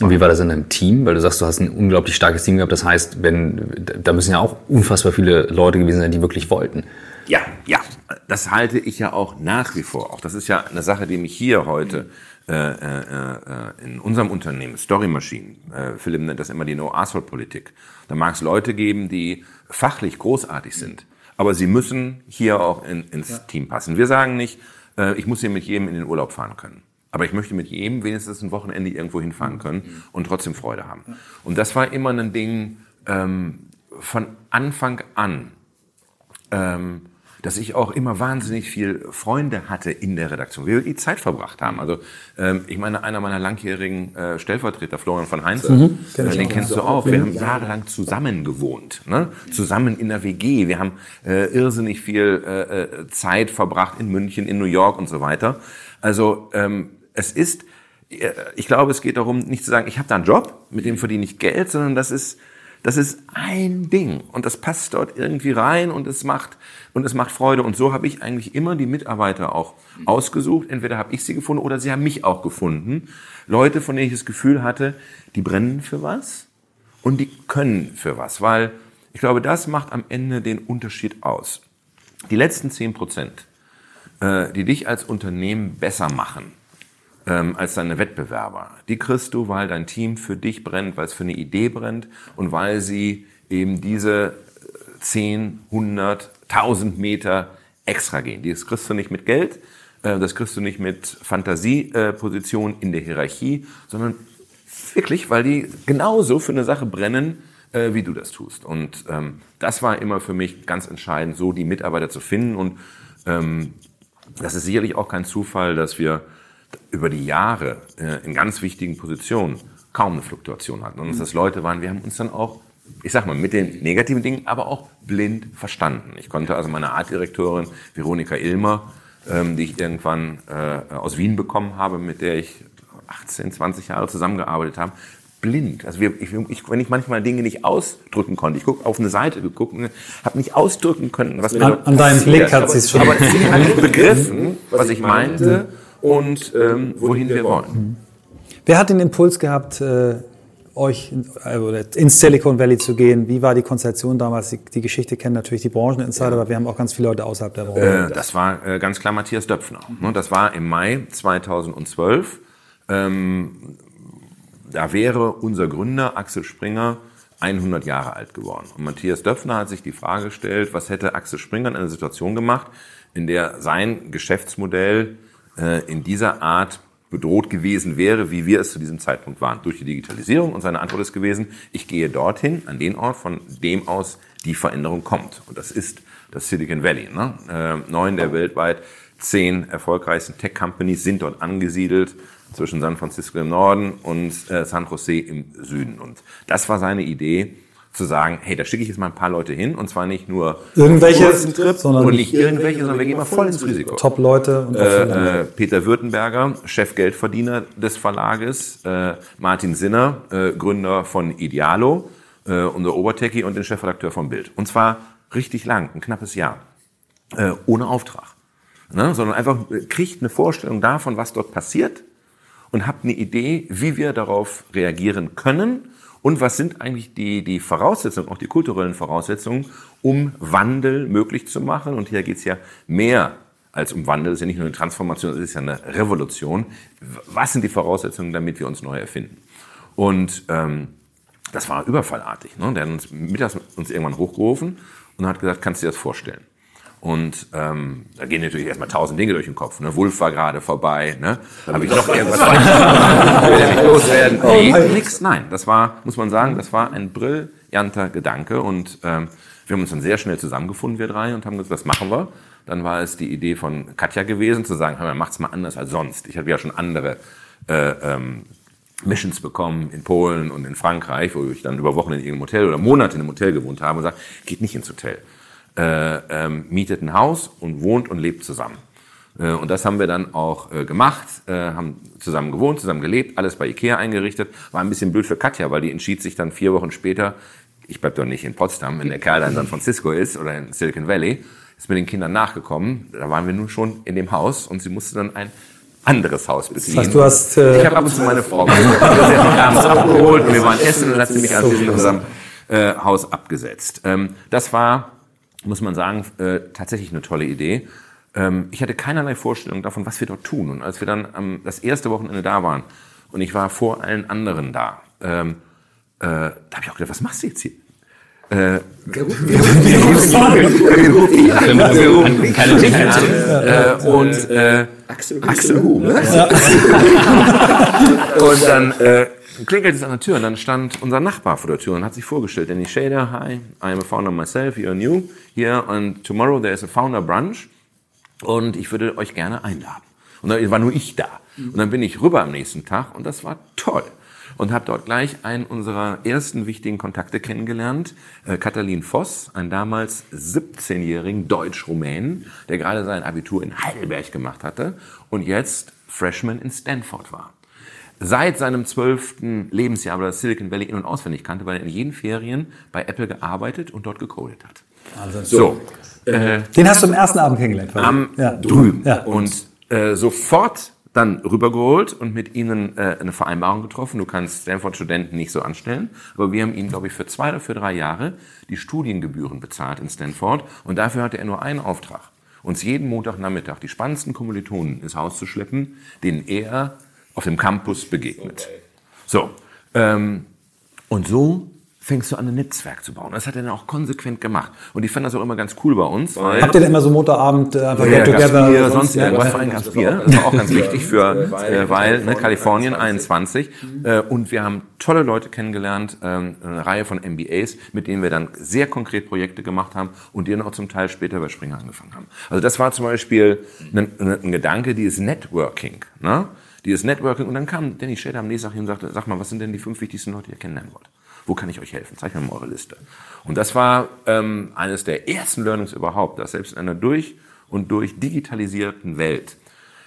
und wie war das in deinem Team? Weil du sagst, du hast ein unglaublich starkes Team gehabt. Das heißt, wenn, da müssen ja auch unfassbar viele Leute gewesen sein, die wirklich wollten. Ja, ja. Das halte ich ja auch nach wie vor. Auch das ist ja eine Sache, die mich hier heute äh, äh, äh, in unserem Unternehmen, Story Machine, äh, Philipp nennt das immer die No-Asshole-Politik. Da mag es Leute geben, die fachlich großartig sind. Aber sie müssen hier auch in, ins ja. Team passen. Wir sagen nicht, äh, ich muss hier mit jedem in den Urlaub fahren können. Aber ich möchte mit jedem wenigstens ein Wochenende irgendwo hinfahren können und trotzdem Freude haben. Und das war immer ein Ding ähm, von Anfang an. Ähm, dass ich auch immer wahnsinnig viel Freunde hatte in der Redaktion, wie wir die Zeit verbracht haben. Also ähm, ich meine, einer meiner langjährigen äh, Stellvertreter, Florian von Heinz, mhm, äh, den kennst du auch. Wir haben jahrelang zusammen gewohnt, ne? zusammen in der WG. Wir haben äh, irrsinnig viel äh, äh, Zeit verbracht in München, in New York und so weiter. Also ähm, es ist, äh, ich glaube, es geht darum, nicht zu sagen, ich habe da einen Job, mit dem verdiene ich Geld, sondern das ist das ist ein Ding und das passt dort irgendwie rein und es macht und es macht Freude und so habe ich eigentlich immer die Mitarbeiter auch ausgesucht. Entweder habe ich sie gefunden oder sie haben mich auch gefunden. Leute, von denen ich das Gefühl hatte, die brennen für was und die können für was, weil ich glaube, das macht am Ende den Unterschied aus. Die letzten zehn Prozent, äh, die dich als Unternehmen besser machen, ähm, als deine Wettbewerber. Die kriegst du, weil dein Team für dich brennt, weil es für eine Idee brennt und weil sie eben diese 10, 100, 1000 Meter extra gehen. Das kriegst du nicht mit Geld, äh, das kriegst du nicht mit Fantasieposition in der Hierarchie, sondern wirklich, weil die genauso für eine Sache brennen, äh, wie du das tust. Und ähm, das war immer für mich ganz entscheidend, so die Mitarbeiter zu finden. Und ähm, das ist sicherlich auch kein Zufall, dass wir über die Jahre äh, in ganz wichtigen Positionen kaum eine Fluktuation hatten. Und dass das Leute waren, wir haben uns dann auch, ich sag mal, mit den negativen Dingen, aber auch blind verstanden. Ich konnte also meine Artdirektorin Veronika Ilmer, ähm, die ich irgendwann äh, aus Wien bekommen habe, mit der ich 18, 20 Jahre zusammengearbeitet habe, blind. Also wir, ich, ich, wenn ich manchmal Dinge nicht ausdrücken konnte, ich gucke auf eine Seite geguckt und habe nicht ausdrücken können, was mir an, an deinem Blick hat sie es schon. Aber sie hat <laughs> begriffen, was ich meinte und ähm, wohin wir wollen. Wer hat den Impuls gehabt, äh, euch also ins Silicon Valley zu gehen? Wie war die Konstellation damals? Die, die Geschichte kennen natürlich die Brancheninsider, ja. aber wir haben auch ganz viele Leute außerhalb der Branche. Äh, das war äh, ganz klar Matthias Döpfner. Mhm. Das war im Mai 2012. Ähm, da wäre unser Gründer Axel Springer 100 Jahre alt geworden. Und Matthias Döpfner hat sich die Frage gestellt, was hätte Axel Springer in einer Situation gemacht, in der sein Geschäftsmodell äh, in dieser Art bedroht gewesen wäre, wie wir es zu diesem Zeitpunkt waren, durch die Digitalisierung. Und seine Antwort ist gewesen, ich gehe dorthin, an den Ort, von dem aus die Veränderung kommt. Und das ist das Silicon Valley. Ne? Äh, neun der weltweit zehn erfolgreichsten Tech-Companies sind dort angesiedelt, zwischen San Francisco im Norden und äh, San Jose im Süden. Und das war seine Idee. Zu sagen, hey, da schicke ich jetzt mal ein paar Leute hin und zwar nicht nur irgendwelche, Trip, sondern und nicht irgendwelche, sondern wir gehen mal voll ins Risiko. Top-Leute. Äh, äh, Peter Württemberger, Chefgeldverdiener des Verlages, äh, Martin Sinner, äh, Gründer von Idealo, äh, unser Obertecki und den Chefredakteur von Bild. Und zwar richtig lang, ein knappes Jahr, äh, ohne Auftrag. Ne? Sondern einfach kriegt eine Vorstellung davon, was dort passiert und habt eine Idee, wie wir darauf reagieren können und was sind eigentlich die, die Voraussetzungen, auch die kulturellen Voraussetzungen, um Wandel möglich zu machen. Und hier geht es ja mehr als um Wandel, es ist ja nicht nur eine Transformation, es ist ja eine Revolution. Was sind die Voraussetzungen, damit wir uns neu erfinden? Und ähm, das war überfallartig. Ne? Der hat uns mittags uns irgendwann hochgerufen und hat gesagt, kannst du dir das vorstellen? Und ähm, da gehen natürlich erstmal tausend Dinge durch den Kopf. Ne? Wulf war gerade vorbei. Ne? Habe ich noch irgendwas <laughs> Will nicht loswerden? Oh nee, nix. Nein, das war, muss man sagen, das war ein brillanter Gedanke. Und ähm, wir haben uns dann sehr schnell zusammengefunden, wir drei, und haben gesagt, was machen wir? Dann war es die Idee von Katja gewesen, zu sagen, hör mal, macht's mal anders als sonst. Ich hatte ja schon andere äh, ähm, Missions bekommen in Polen und in Frankreich, wo ich dann über Wochen in irgendeinem Hotel oder Monate in einem Hotel gewohnt habe und sagt, geht nicht ins Hotel äh, ähm, mietet ein Haus und wohnt und lebt zusammen. Äh, und das haben wir dann auch äh, gemacht, äh, haben zusammen gewohnt, zusammen gelebt, alles bei Ikea eingerichtet. War ein bisschen blöd für Katja, weil die entschied sich dann vier Wochen später, ich bleib doch nicht in Potsdam, wenn der Kerl in San Francisco ist oder in Silicon Valley, ist mit den Kindern nachgekommen. Da waren wir nun schon in dem Haus und sie musste dann ein anderes Haus beziehen. Das heißt, du hast, äh ich habe ab und zu meine Frau abends abgeholt und wir waren essen und hat sie mich in unserem äh, Haus abgesetzt. Ähm, das war muss man sagen, äh, tatsächlich eine tolle Idee. Ähm, ich hatte keinerlei Vorstellung davon, was wir dort tun. Und als wir dann ähm, das erste Wochenende da waren und ich war vor allen anderen da, ähm, äh, da habe ich auch gedacht, was machst du jetzt hier? <laughs> <laughs> Äh, und äh, Axel, Axel Hu. Ne? <laughs> und dann äh, klingelt es an der Tür und dann stand unser Nachbar vor der Tür und hat sich vorgestellt. Danny Shader, hi, I am a founder myself, you're new here and tomorrow there is a founder brunch und ich würde euch gerne einladen. Und dann war nur ich da. Und dann bin ich rüber am nächsten Tag und das war toll. Und habe dort gleich einen unserer ersten wichtigen Kontakte kennengelernt, äh, Katalin Voss, einen damals 17-jährigen Deutsch-Rumänen, der gerade sein Abitur in Heidelberg gemacht hatte und jetzt Freshman in Stanford war seit seinem zwölften Lebensjahr aber das Silicon Valley in- und auswendig kannte, weil er in jeden Ferien bei Apple gearbeitet und dort gecodet hat. Also, so. Äh, Den hast du am ersten Abend kennengelernt? Am ja. drüben. Ja. Und äh, sofort dann rübergeholt und mit ihnen äh, eine Vereinbarung getroffen. Du kannst Stanford-Studenten nicht so anstellen, aber wir haben ihm, glaube ich, für zwei oder für drei Jahre die Studiengebühren bezahlt in Stanford und dafür hatte er nur einen Auftrag. Uns jeden Montagnachmittag die spannendsten Kommilitonen ins Haus zu schleppen, denen er auf dem Campus begegnet. So, ähm, und so fängst du an, ein Netzwerk zu bauen. Das hat er dann auch konsequent gemacht. Und ich fand das auch immer ganz cool bei uns. Weil Habt ihr denn immer so Montagabend äh, einfach ja, get together? Bier, sonst irgendwas. Vor allem ganz Bier. Das war auch ganz wichtig für, äh, weil ne, Kalifornien 21. Äh, und wir haben tolle Leute kennengelernt, äh, eine Reihe von MBAs, mit denen wir dann sehr konkret Projekte gemacht haben und die dann auch zum Teil später bei Springer angefangen haben. Also das war zum Beispiel ein, ein Gedanke, die ist Networking. Ne? dieses Networking. Und dann kam Danny Shader am nächsten Tag hin und sagte, sag mal, was sind denn die fünf wichtigsten Leute, die ihr kennenlernen wollt? Wo kann ich euch helfen? Zeig mir mal eure Liste. Und das war ähm, eines der ersten Learnings überhaupt, dass selbst in einer durch und durch digitalisierten Welt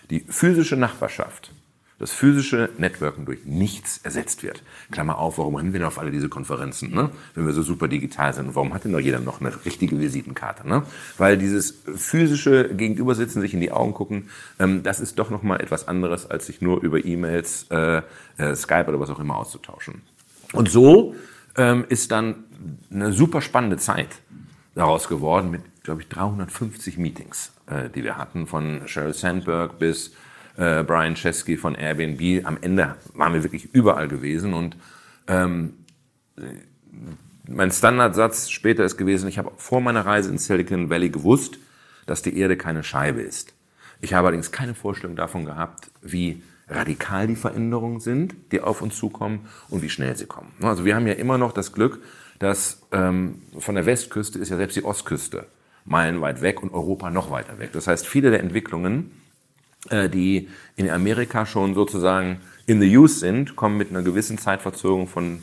die physische Nachbarschaft das physische Networken durch nichts ersetzt wird. Klammer auf, warum rennen wir denn auf alle diese Konferenzen, ne? wenn wir so super digital sind? Warum hat denn noch jeder noch eine richtige Visitenkarte? Ne? Weil dieses physische Gegenübersitzen, sich in die Augen gucken, ähm, das ist doch noch mal etwas anderes, als sich nur über E-Mails, äh, äh, Skype oder was auch immer auszutauschen. Und so ähm, ist dann eine super spannende Zeit daraus geworden mit, glaube ich, 350 Meetings, äh, die wir hatten, von Sheryl Sandberg bis äh, Brian Chesky von Airbnb. Am Ende waren wir wirklich überall gewesen und ähm, mein Standardsatz später ist gewesen, ich habe vor meiner Reise in Silicon Valley gewusst, dass die Erde keine Scheibe ist. Ich habe allerdings keine Vorstellung davon gehabt, wie radikal die Veränderungen sind, die auf uns zukommen und wie schnell sie kommen. Also wir haben ja immer noch das Glück, dass ähm, von der Westküste ist ja selbst die Ostküste meilenweit weg und Europa noch weiter weg. Das heißt, viele der Entwicklungen, äh, die in Amerika schon sozusagen in the use sind, kommen mit einer gewissen Zeitverzögerung von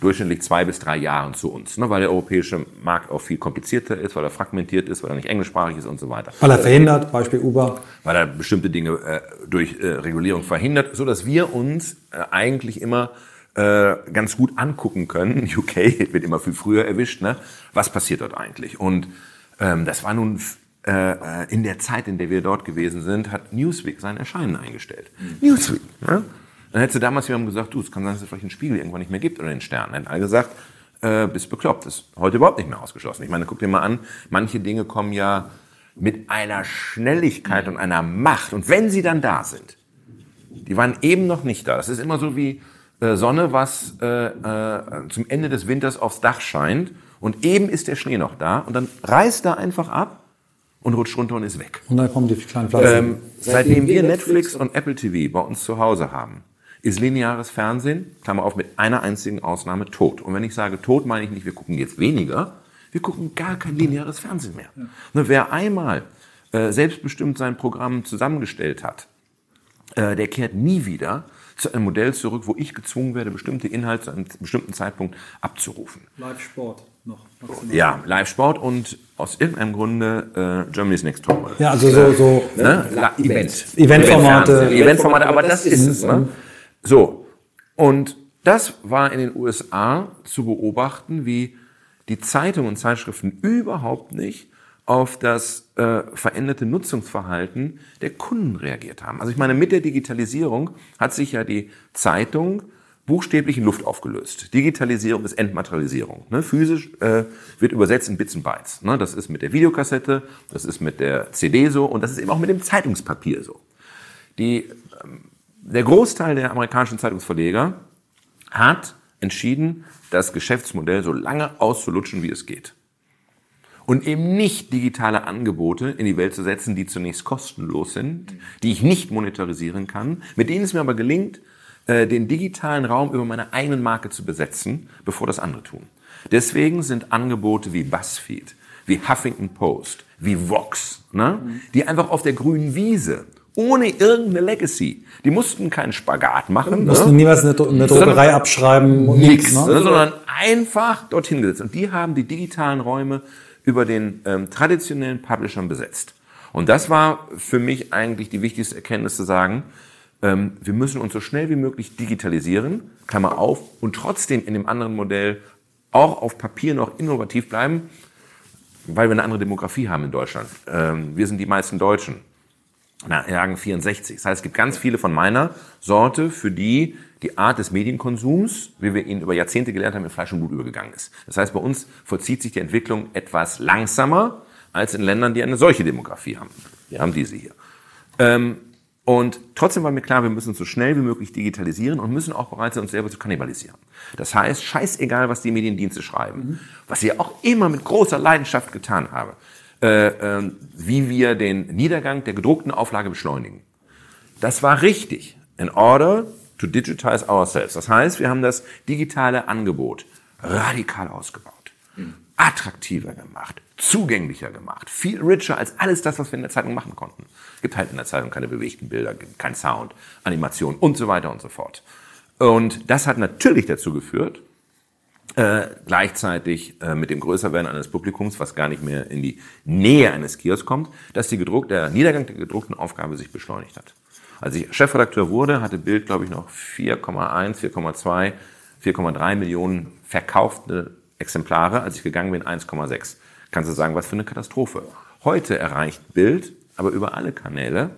durchschnittlich zwei bis drei Jahren zu uns, ne, weil der europäische Markt auch viel komplizierter ist, weil er fragmentiert ist, weil er nicht englischsprachig ist und so weiter. Weil er verhindert, Beispiel Uber. Weil er bestimmte Dinge äh, durch äh, Regulierung verhindert, so dass wir uns äh, eigentlich immer äh, ganz gut angucken können. <laughs> UK wird immer viel früher erwischt. Ne? Was passiert dort eigentlich? Und ähm, das war nun äh, äh, in der Zeit, in der wir dort gewesen sind, hat Newsweek sein Erscheinen eingestellt. Mhm. Newsweek. Ne? Dann hättest du damals jemandem gesagt, du, es kann sein, dass es vielleicht einen Spiegel irgendwann nicht mehr gibt oder den Stern. Dann hätten alle gesagt, äh, bist bekloppt. Das ist heute überhaupt nicht mehr ausgeschlossen. Ich meine, guck dir mal an, manche Dinge kommen ja mit einer Schnelligkeit und einer Macht. Und wenn sie dann da sind, die waren eben noch nicht da. Das ist immer so wie äh, Sonne, was äh, äh, zum Ende des Winters aufs Dach scheint. Und eben ist der Schnee noch da. Und dann reißt er einfach ab und rutscht runter und ist weg. Und dann kommen die kleinen Pflanzen. Ähm, seitdem wir Netflix und Apple TV bei uns zu Hause haben, ist lineares Fernsehen, Klammer auf, mit einer einzigen Ausnahme tot. Und wenn ich sage tot, meine ich nicht, wir gucken jetzt weniger, wir gucken gar kein lineares Fernsehen mehr. Ja. Ne, wer einmal äh, selbstbestimmt sein Programm zusammengestellt hat, äh, der kehrt nie wieder zu einem Modell zurück, wo ich gezwungen werde, bestimmte Inhalte zu einem bestimmten Zeitpunkt abzurufen. Live-Sport noch. Ja, Live-Sport und aus irgendeinem Grunde äh, Germany's Next Top. Ja, also so, so ne? Event. Eventformate. Eventformate, aber das ist es. Ne? So, und das war in den USA zu beobachten, wie die Zeitungen und Zeitschriften überhaupt nicht auf das äh, veränderte Nutzungsverhalten der Kunden reagiert haben. Also ich meine, mit der Digitalisierung hat sich ja die Zeitung buchstäblich in Luft aufgelöst. Digitalisierung ist Entmaterialisierung. Ne? Physisch äh, wird übersetzt in Bits und Bytes. Ne? Das ist mit der Videokassette, das ist mit der CD so und das ist eben auch mit dem Zeitungspapier so. Die ähm, der Großteil der amerikanischen Zeitungsverleger hat entschieden, das Geschäftsmodell so lange auszulutschen, wie es geht. Und eben nicht digitale Angebote in die Welt zu setzen, die zunächst kostenlos sind, die ich nicht monetarisieren kann, mit denen es mir aber gelingt, äh, den digitalen Raum über meine eigenen Marke zu besetzen, bevor das andere tun. Deswegen sind Angebote wie BuzzFeed, wie Huffington Post, wie Vox, ne, die einfach auf der grünen Wiese ohne irgendeine Legacy. Die mussten keinen Spagat machen. Ne? Mussten ne? niemals eine, eine Druckerei abschreiben. Nichts, ne? ne? sondern einfach dorthin gesetzt. Und die haben die digitalen Räume über den ähm, traditionellen Publishern besetzt. Und das war für mich eigentlich die wichtigste Erkenntnis zu sagen, ähm, wir müssen uns so schnell wie möglich digitalisieren, Klammer auf, und trotzdem in dem anderen Modell auch auf Papier noch innovativ bleiben, weil wir eine andere Demografie haben in Deutschland. Ähm, wir sind die meisten Deutschen na, Jahrgang 64. Das heißt, es gibt ganz viele von meiner Sorte, für die die Art des Medienkonsums, wie wir ihn über Jahrzehnte gelernt haben, in Fleisch und Blut übergegangen ist. Das heißt, bei uns vollzieht sich die Entwicklung etwas langsamer als in Ländern, die eine solche Demografie haben. Wir haben diese hier. Ähm, und trotzdem war mir klar, wir müssen so schnell wie möglich digitalisieren und müssen auch bereit sein, uns selber zu kannibalisieren. Das heißt, scheißegal, was die Mediendienste schreiben, was sie auch immer mit großer Leidenschaft getan äh, wie wir den Niedergang der gedruckten Auflage beschleunigen. Das war richtig. In order to digitize ourselves. Das heißt, wir haben das digitale Angebot radikal ausgebaut, attraktiver gemacht, zugänglicher gemacht, viel richer als alles das, was wir in der Zeitung machen konnten. Es gibt halt in der Zeitung keine bewegten Bilder, kein Sound, Animation und so weiter und so fort. Und das hat natürlich dazu geführt, äh, gleichzeitig äh, mit dem Größerwerden eines Publikums, was gar nicht mehr in die Nähe eines Kiosks kommt, dass die gedruck, der Niedergang der gedruckten Aufgabe sich beschleunigt hat. Als ich Chefredakteur wurde, hatte Bild, glaube ich, noch 4,1, 4,2, 4,3 Millionen verkaufte Exemplare. Als ich gegangen bin, 1,6. Kannst du sagen, was für eine Katastrophe. Heute erreicht Bild, aber über alle Kanäle,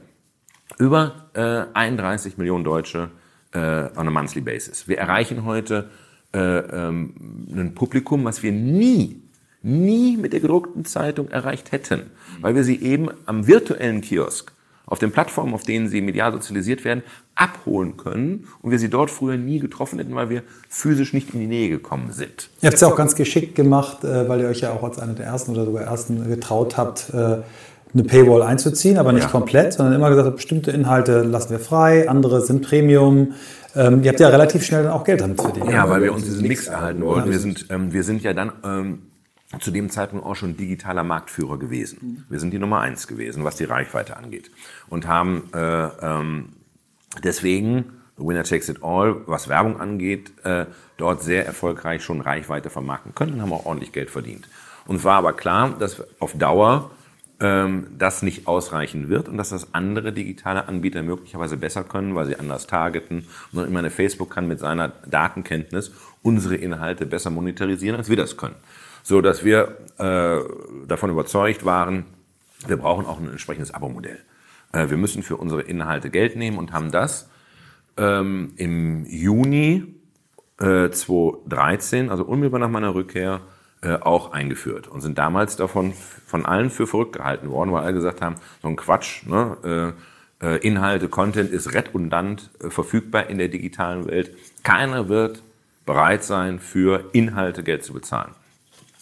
über äh, 31 Millionen Deutsche äh, on a monthly basis. Wir erreichen heute äh, ähm, ein Publikum, was wir nie, nie mit der gedruckten Zeitung erreicht hätten, weil wir sie eben am virtuellen Kiosk auf den Plattformen, auf denen sie medial sozialisiert werden, abholen können und wir sie dort früher nie getroffen hätten, weil wir physisch nicht in die Nähe gekommen sind. Ihr habt es ja auch ganz geschickt gemacht, äh, weil ihr euch ja auch als einer der ersten oder sogar ersten getraut habt, äh, eine Paywall einzuziehen, aber nicht ja. komplett, sondern immer gesagt, bestimmte Inhalte lassen wir frei, andere sind Premium. Ähm, ihr habt ja relativ schnell dann auch Geld damit verdient. Ja, weil wir uns diesen Mix erhalten wollten. Wir sind, ähm, wir sind ja dann ähm, zu dem Zeitpunkt auch schon digitaler Marktführer gewesen. Wir sind die Nummer eins gewesen, was die Reichweite angeht. Und haben äh, ähm, deswegen Winner Takes It All, was Werbung angeht, äh, dort sehr erfolgreich schon Reichweite vermarkten können und haben auch ordentlich Geld verdient. Und war aber klar, dass auf Dauer das nicht ausreichen wird und dass das andere digitale Anbieter möglicherweise besser können, weil sie anders targeten. Und immer eine Facebook kann mit seiner Datenkenntnis unsere Inhalte besser monetarisieren, als wir das können. So dass wir äh, davon überzeugt waren, wir brauchen auch ein entsprechendes Abo-Modell. Äh, wir müssen für unsere Inhalte Geld nehmen und haben das ähm, im Juni äh, 2013, also unmittelbar nach meiner Rückkehr, äh, auch eingeführt und sind damals davon von allen für verrückt gehalten worden, weil alle gesagt haben, so ein Quatsch, ne? äh, äh, Inhalte, Content ist redundant äh, verfügbar in der digitalen Welt. Keiner wird bereit sein, für Inhalte Geld zu bezahlen.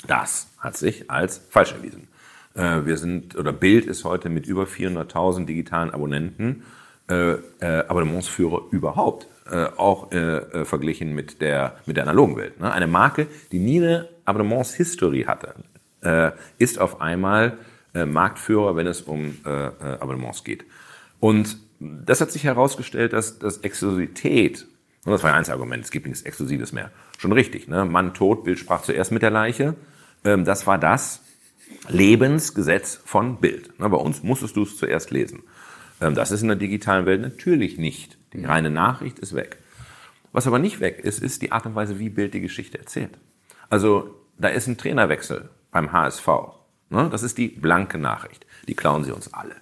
Das hat sich als falsch erwiesen. Wir sind, oder Bild ist heute mit über 400.000 digitalen Abonnenten äh, äh, Abonnementsführer überhaupt, äh, auch äh, verglichen mit der, mit der analogen Welt. Ne? Eine Marke, die nie eine Abonnements-History hatte, äh, ist auf einmal äh, Marktführer, wenn es um äh, äh, Abonnements geht. Und das hat sich herausgestellt, dass, dass Exklusivität, und das war ja ein Argument, es gibt nichts Exklusives mehr, schon richtig, ne? Mann tot, Bild sprach zuerst mit der Leiche, ähm, das war das Lebensgesetz von Bild. Ne? Bei uns musstest du es zuerst lesen. Ähm, das ist in der digitalen Welt natürlich nicht. Die reine Nachricht ist weg. Was aber nicht weg ist, ist die Art und Weise, wie Bild die Geschichte erzählt. Also da ist ein Trainerwechsel beim HSV. Ne? Das ist die blanke Nachricht. Die klauen sie uns alle.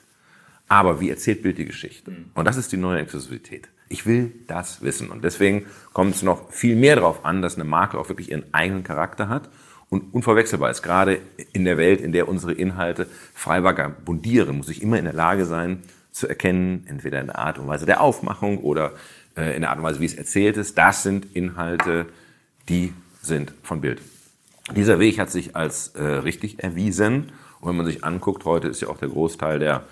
Aber wie erzählt Bild die Geschichte? Mhm. Und das ist die neue Exklusivität. Ich will das wissen. Und deswegen kommt es noch viel mehr darauf an, dass eine Marke auch wirklich ihren eigenen Charakter hat und unverwechselbar ist. Gerade in der Welt, in der unsere Inhalte frei vagabundieren, muss ich immer in der Lage sein, zu erkennen, entweder in der Art und Weise der Aufmachung oder äh, in der Art und Weise, wie es erzählt ist. Das sind Inhalte, die sind von Bild. Dieser Weg hat sich als äh, richtig erwiesen. Und wenn man sich anguckt, heute ist ja auch der Großteil der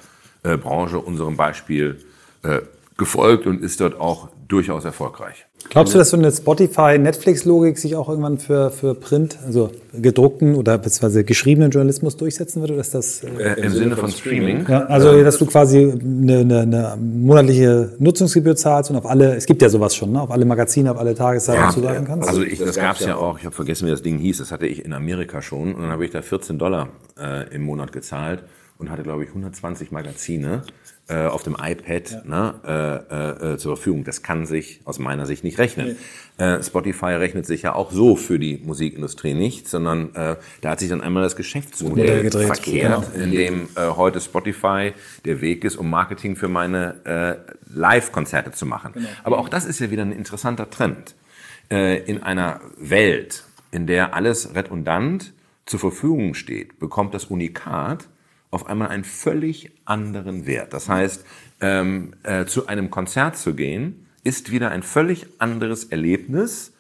äh, Branche unserem Beispiel äh, gefolgt und ist dort auch durchaus erfolgreich. Glaubst du, dass so eine Spotify-Netflix-Logik sich auch irgendwann für, für Print, also gedruckten oder beziehungsweise geschriebenen Journalismus durchsetzen wird? Oder ist das, äh, äh Im Sinne von Streaming? Ja, also, dass du quasi eine, eine, eine, monatliche Nutzungsgebühr zahlst und auf alle, es gibt ja sowas schon, ne? auf alle Magazine, auf alle Tageszeitungen ja, zugreifen kannst? Also ich, das gab es ja auch, ich habe vergessen, wie das Ding hieß, das hatte ich in Amerika schon und dann habe ich da 14 Dollar äh, im Monat gezahlt und hatte, glaube ich, 120 Magazine äh, auf dem iPad ja. ne, äh, äh, zur Verfügung. Das kann sich aus meiner Sicht nicht rechnen. Nee. Äh, Spotify rechnet sich ja auch so für die Musikindustrie nicht, sondern äh, da hat sich dann einmal das Geschäftsmodell gedreht, verkehrt, genau. in dem äh, heute Spotify der Weg ist, um Marketing für meine äh, Live-Konzerte zu machen. Genau. Aber auch das ist ja wieder ein interessanter Trend. Äh, in einer Welt, in der alles redundant zur Verfügung steht, bekommt das Unikat auf einmal einen völlig anderen Wert. Das heißt, ähm, äh, zu einem Konzert zu gehen, ist wieder ein völlig anderes Erlebnis,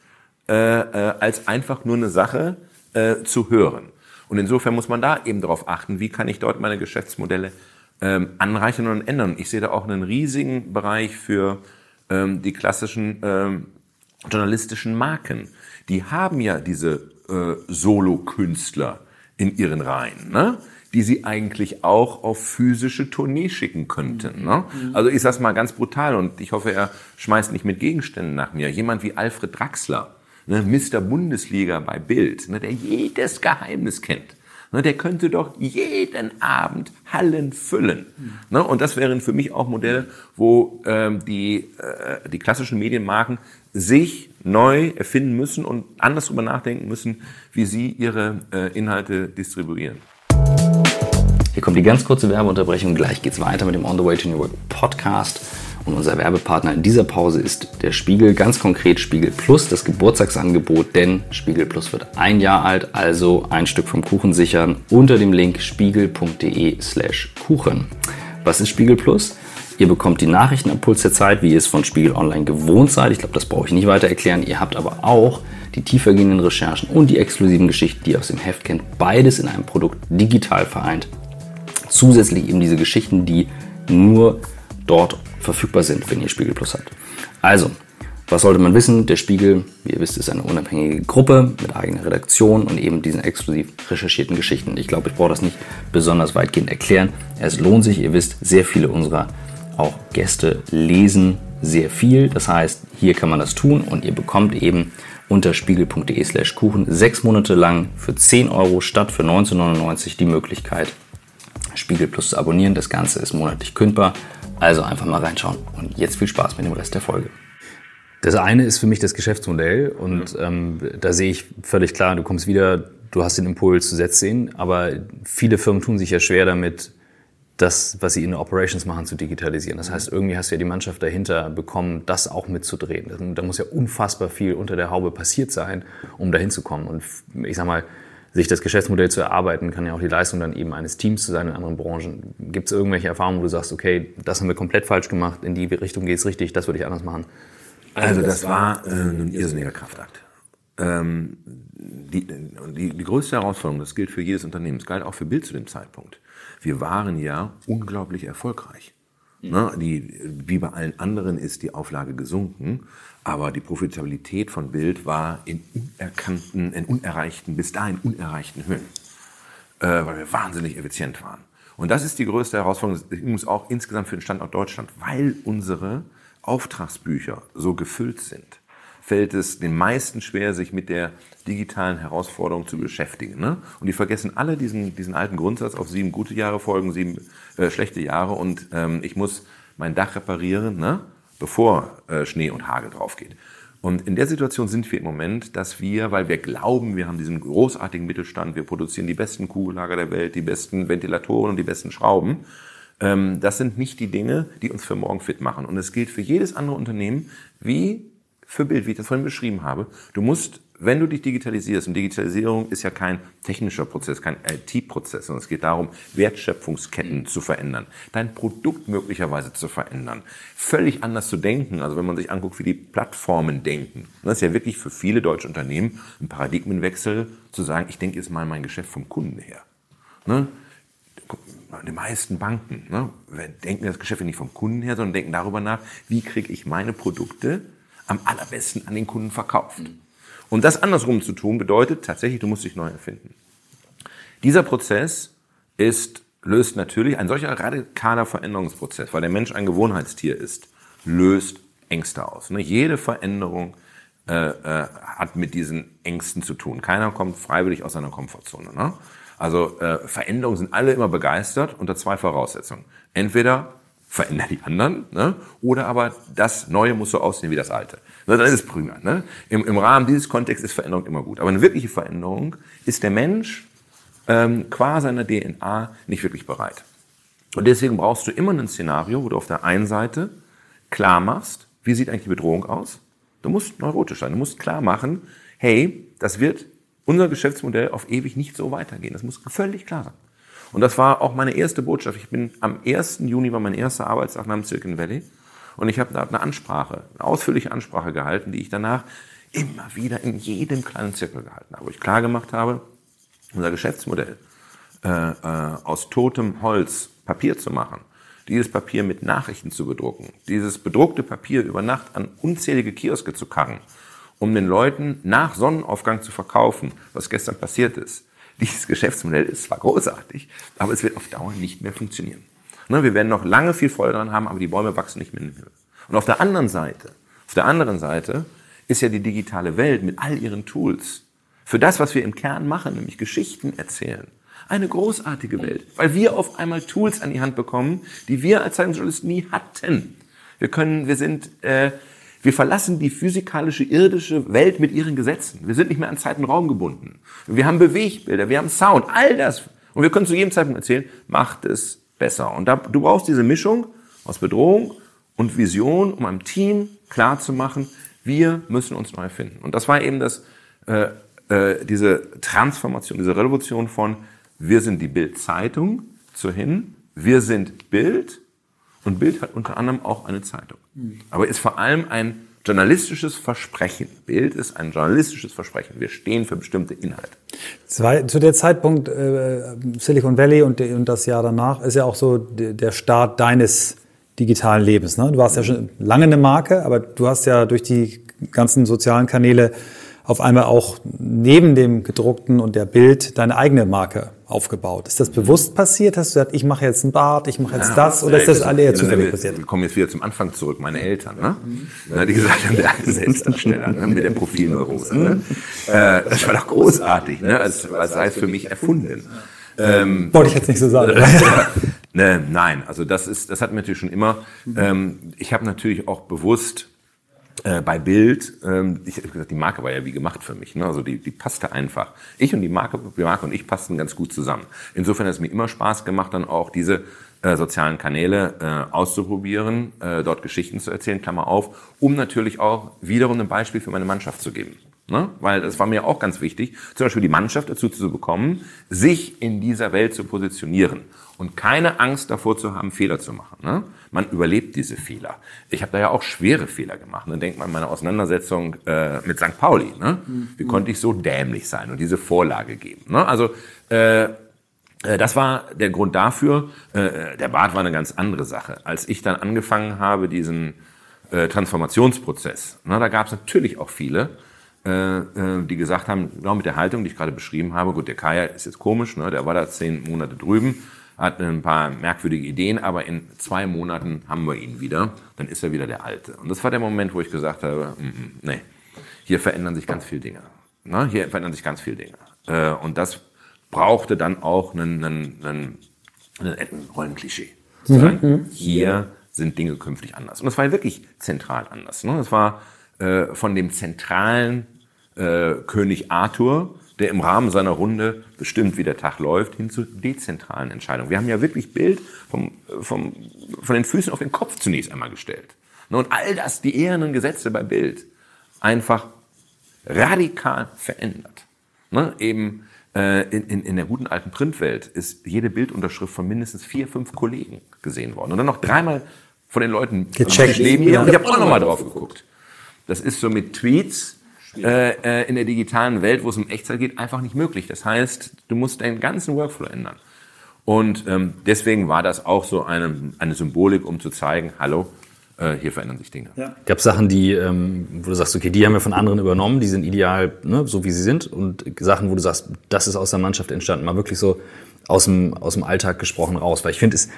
äh, äh, als einfach nur eine Sache äh, zu hören. Und insofern muss man da eben darauf achten, wie kann ich dort meine Geschäftsmodelle ähm, anreichern und ändern. Ich sehe da auch einen riesigen Bereich für ähm, die klassischen ähm, journalistischen Marken. Die haben ja diese äh, Solo-Künstler in ihren Reihen. Ne? Die sie eigentlich auch auf physische Tournee schicken könnten. Ne? Mhm. Also ich sag's mal ganz brutal und ich hoffe, er schmeißt nicht mit Gegenständen nach mir. Jemand wie Alfred Draxler, ne, Mr. Bundesliga bei Bild, ne, der jedes Geheimnis kennt. Ne, der könnte doch jeden Abend Hallen füllen. Mhm. Ne, und das wären für mich auch Modelle, wo ähm, die, äh, die klassischen Medienmarken sich neu erfinden müssen und anders darüber nachdenken müssen, wie sie ihre äh, Inhalte distribuieren. Hier kommt die ganz kurze Werbeunterbrechung. Gleich geht's weiter mit dem On the Way to New Work Podcast. Und unser Werbepartner in dieser Pause ist der Spiegel, ganz konkret Spiegel Plus, das Geburtstagsangebot, denn Spiegel Plus wird ein Jahr alt, also ein Stück vom Kuchen sichern unter dem Link spiegel.de slash Kuchen. Was ist Spiegel Plus? Ihr bekommt die Nachrichtenimpuls der Zeit, wie ihr es von Spiegel Online gewohnt seid. Ich glaube, das brauche ich nicht weiter erklären. Ihr habt aber auch die tiefergehenden Recherchen und die exklusiven Geschichten, die ihr aus dem Heft kennt, beides in einem Produkt digital vereint zusätzlich eben diese Geschichten, die nur dort verfügbar sind, wenn ihr Spiegel Plus habt. Also, was sollte man wissen? Der Spiegel, wie ihr wisst, ist eine unabhängige Gruppe mit eigener Redaktion und eben diesen exklusiv recherchierten Geschichten. Ich glaube, ich brauche das nicht besonders weitgehend erklären. Es lohnt sich, ihr wisst, sehr viele unserer auch Gäste lesen sehr viel. Das heißt, hier kann man das tun und ihr bekommt eben unter spiegel.de slash Kuchen sechs Monate lang für 10 Euro statt für 19,99 die Möglichkeit, Spiegel Plus zu abonnieren. Das Ganze ist monatlich kündbar. Also einfach mal reinschauen. Und jetzt viel Spaß mit dem Rest der Folge. Das eine ist für mich das Geschäftsmodell und ähm, da sehe ich völlig klar, du kommst wieder, du hast den Impuls zu Setz sehen, aber viele Firmen tun sich ja schwer damit, das, was sie in Operations machen, zu digitalisieren. Das heißt, irgendwie hast du ja die Mannschaft dahinter bekommen, das auch mitzudrehen. Da muss ja unfassbar viel unter der Haube passiert sein, um dahin zu kommen. Und ich sag mal, sich das Geschäftsmodell zu erarbeiten, kann ja auch die Leistung dann eben eines Teams zu sein in anderen Branchen. Gibt es irgendwelche Erfahrungen, wo du sagst, okay, das haben wir komplett falsch gemacht, in die Richtung geht es richtig, das würde ich anders machen? Also das war äh, ein irrsinniger Kraftakt. Ähm, die, die, die größte Herausforderung, das gilt für jedes Unternehmen, das galt auch für Bild zu dem Zeitpunkt. Wir waren ja unglaublich erfolgreich. Ne, die, wie bei allen anderen ist die Auflage gesunken, aber die Profitabilität von Bild war in unerkannten, in unerreichten, bis dahin unerreichten Höhen, äh, weil wir wahnsinnig effizient waren. Und das ist die größte Herausforderung, übrigens auch insgesamt für den Standort Deutschland, weil unsere Auftragsbücher so gefüllt sind fällt es den meisten schwer, sich mit der digitalen Herausforderung zu beschäftigen. Ne? Und die vergessen alle diesen, diesen alten Grundsatz, auf sieben gute Jahre folgen sieben äh, schlechte Jahre und ähm, ich muss mein Dach reparieren, ne? Bevor äh, Schnee und Hagel drauf geht. Und in der Situation sind wir im Moment, dass wir, weil wir glauben, wir haben diesen großartigen Mittelstand, wir produzieren die besten Kugellager der Welt, die besten Ventilatoren und die besten Schrauben, ähm, das sind nicht die Dinge, die uns für morgen fit machen. Und es gilt für jedes andere Unternehmen, wie für Bild, wie ich das vorhin beschrieben habe. Du musst, wenn du dich digitalisierst, und Digitalisierung ist ja kein technischer Prozess, kein IT-Prozess, sondern es geht darum, Wertschöpfungsketten zu verändern, dein Produkt möglicherweise zu verändern, völlig anders zu denken. Also wenn man sich anguckt, wie die Plattformen denken. Das ist ja wirklich für viele deutsche Unternehmen ein Paradigmenwechsel, zu sagen, ich denke jetzt mal mein Geschäft vom Kunden her. Ne? die meisten Banken ne, denken das Geschäft nicht vom Kunden her, sondern denken darüber nach, wie kriege ich meine Produkte am allerbesten an den Kunden verkauft. Und das andersrum zu tun bedeutet tatsächlich, du musst dich neu erfinden. Dieser Prozess ist, löst natürlich, ein solcher radikaler Veränderungsprozess, weil der Mensch ein Gewohnheitstier ist, löst Ängste aus. Ne? Jede Veränderung äh, äh, hat mit diesen Ängsten zu tun. Keiner kommt freiwillig aus seiner Komfortzone. Ne? Also äh, Veränderungen sind alle immer begeistert unter zwei Voraussetzungen. Entweder verändern die anderen, ne? oder aber das Neue muss so aussehen wie das Alte. Ne, dann ist prima. Ne? Im, Im Rahmen dieses Kontexts ist Veränderung immer gut. Aber eine wirkliche Veränderung ist der Mensch ähm, qua seiner DNA nicht wirklich bereit. Und deswegen brauchst du immer ein Szenario, wo du auf der einen Seite klar machst, wie sieht eigentlich die Bedrohung aus? Du musst neurotisch sein. Du musst klar machen, hey, das wird unser Geschäftsmodell auf ewig nicht so weitergehen. Das muss völlig klar sein. Und das war auch meine erste Botschaft. Ich bin am 1. Juni war mein erster Arbeitstag nach dem Silicon Valley und ich habe da eine Ansprache, eine ausführliche Ansprache gehalten, die ich danach immer wieder in jedem kleinen Zirkel gehalten habe, wo ich klar gemacht habe, unser Geschäftsmodell äh, äh, aus totem Holz Papier zu machen, dieses Papier mit Nachrichten zu bedrucken, dieses bedruckte Papier über Nacht an unzählige Kioske zu karren, um den Leuten nach Sonnenaufgang zu verkaufen, was gestern passiert ist dieses Geschäftsmodell ist zwar großartig, aber es wird auf Dauer nicht mehr funktionieren. Ne, wir werden noch lange viel Freude daran haben, aber die Bäume wachsen nicht mehr in den Himmel. Und auf der anderen Seite, auf der anderen Seite ist ja die digitale Welt mit all ihren Tools für das, was wir im Kern machen, nämlich Geschichten erzählen, eine großartige Welt, weil wir auf einmal Tools an die Hand bekommen, die wir als Zeitungsjournalist nie hatten. Wir können, wir sind äh, wir verlassen die physikalische, irdische Welt mit ihren Gesetzen. Wir sind nicht mehr an Zeit und Raum gebunden. Wir haben Bewegbilder, wir haben Sound, all das. Und wir können zu jedem Zeitpunkt erzählen, macht es besser. Und da, du brauchst diese Mischung aus Bedrohung und Vision, um einem Team klar zu machen, wir müssen uns neu finden. Und das war eben das, äh, äh, diese Transformation, diese Revolution von wir sind die Bild-Zeitung zu hin, wir sind Bild und Bild hat unter anderem auch eine Zeitung. Aber ist vor allem ein journalistisches Versprechen. Bild ist ein journalistisches Versprechen. Wir stehen für bestimmte Inhalte. Zwei, zu der Zeitpunkt äh, Silicon Valley und, und, das Jahr danach ist ja auch so der Start deines digitalen Lebens. Ne? Du warst ja schon lange eine Marke, aber du hast ja durch die ganzen sozialen Kanäle auf einmal auch neben dem gedruckten und der Bild deine eigene Marke aufgebaut. Ist das bewusst passiert? Hast du gesagt, ich mache jetzt ein Bad, ich mache jetzt ja, das? Oder ist das alle eher zufällig passiert? Wir kommen jetzt wieder zum Anfang zurück. Meine Eltern, ne? Mhm. die gesagt haben, der Selbstansteller ne? mit der Profilneurose. Ne? Äh, das war doch großartig. Ne? Das, das heißt für mich erfunden. Ähm, Wollte ich jetzt nicht so sagen. <laughs> ne, nein, also das ist, das hat mir natürlich schon immer. Ähm, ich habe natürlich auch bewusst äh, bei Bild, ähm, ich habe gesagt, die Marke war ja wie gemacht für mich. Ne? Also die, die passte einfach. Ich und die Marke, die Marke und ich passten ganz gut zusammen. Insofern hat es mir immer Spaß gemacht, dann auch diese äh, sozialen Kanäle äh, auszuprobieren, äh, dort Geschichten zu erzählen, Klammer auf, um natürlich auch wiederum ein Beispiel für meine Mannschaft zu geben. Ne? Weil das war mir auch ganz wichtig, zum Beispiel die Mannschaft dazu zu bekommen, sich in dieser Welt zu positionieren und keine Angst davor zu haben, Fehler zu machen. Ne? Man überlebt diese Fehler. Ich habe da ja auch schwere Fehler gemacht. Dann denkt man an meine Auseinandersetzung äh, mit St. Pauli. Ne? Wie konnte ich so dämlich sein und diese Vorlage geben? Ne? Also äh, äh das war der Grund dafür. Äh, der Bad war eine ganz andere Sache. Als ich dann angefangen habe, diesen äh, Transformationsprozess, ne, da gab es natürlich auch viele, äh, äh, die gesagt haben, genau mit der Haltung, die ich gerade beschrieben habe, gut, der Kaya ist jetzt komisch, ne, der war da zehn Monate drüben, hat ein paar merkwürdige Ideen, aber in zwei Monaten haben wir ihn wieder, dann ist er wieder der Alte. Und das war der Moment, wo ich gesagt habe, mm, mm, nee, hier verändern sich ganz viele Dinge. Ne, hier verändern sich ganz viele Dinge. Äh, und das brauchte dann auch einen, einen, einen, einen Rollenklischee. Mhm. mhm. Hier sind Dinge künftig anders. Und das war wirklich zentral anders. Ne? Das war äh, von dem zentralen äh, König Arthur, der im Rahmen seiner Runde bestimmt, wie der Tag läuft, hin zu dezentralen Entscheidungen. Wir haben ja wirklich Bild vom, vom, von den Füßen auf den Kopf zunächst einmal gestellt. Ne, und all das, die ehernen Gesetze bei Bild, einfach radikal verändert. Ne? Eben äh, in, in, in der guten alten Printwelt ist jede Bildunterschrift von mindestens vier, fünf Kollegen gesehen worden. Und dann noch dreimal von den Leuten gecheckt. Neben mir. Und ich habe auch nochmal drauf geguckt. Das ist so mit Tweets äh, äh, in der digitalen Welt, wo es um Echtzeit geht, einfach nicht möglich. Das heißt, du musst deinen ganzen Workflow ändern. Und ähm, deswegen war das auch so eine, eine Symbolik, um zu zeigen, hallo, äh, hier verändern sich Dinge. Ja. Gab es Sachen, die, ähm, wo du sagst, okay, die haben wir von anderen übernommen, die sind ideal, ne, so wie sie sind, und Sachen, wo du sagst, das ist aus der Mannschaft entstanden, mal wirklich so aus dem, aus dem Alltag gesprochen raus. Weil ich finde, es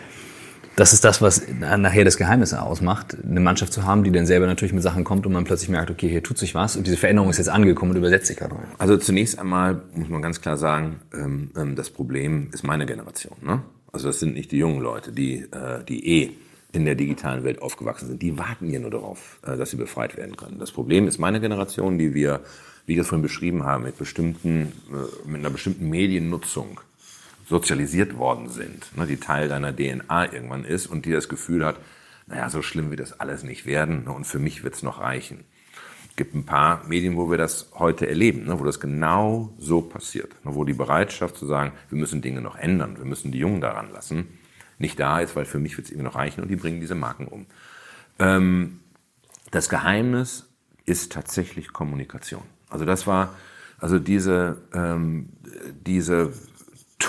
das ist das, was nachher das Geheimnis ausmacht, eine Mannschaft zu haben, die dann selber natürlich mit Sachen kommt und man plötzlich merkt, okay, hier tut sich was und diese Veränderung ist jetzt angekommen und übersetzt sich gerade. Also zunächst einmal muss man ganz klar sagen, ähm, ähm, das Problem ist meine Generation. Ne? Also das sind nicht die jungen Leute, die, äh, die eh in der digitalen Welt aufgewachsen sind. Die warten hier nur darauf, äh, dass sie befreit werden können. Das Problem ist meine Generation, die wir, wie ich das vorhin beschrieben habe, mit bestimmten, äh, mit einer bestimmten Mediennutzung sozialisiert worden sind, ne, die Teil deiner DNA irgendwann ist und die das Gefühl hat, naja, so schlimm wird das alles nicht werden ne, und für mich wird es noch reichen. Es gibt ein paar Medien, wo wir das heute erleben, ne, wo das genau so passiert, ne, wo die Bereitschaft zu sagen, wir müssen Dinge noch ändern, wir müssen die Jungen daran lassen, nicht da ist, weil für mich wird es irgendwie noch reichen und die bringen diese Marken um. Ähm, das Geheimnis ist tatsächlich Kommunikation. Also das war, also diese, ähm, diese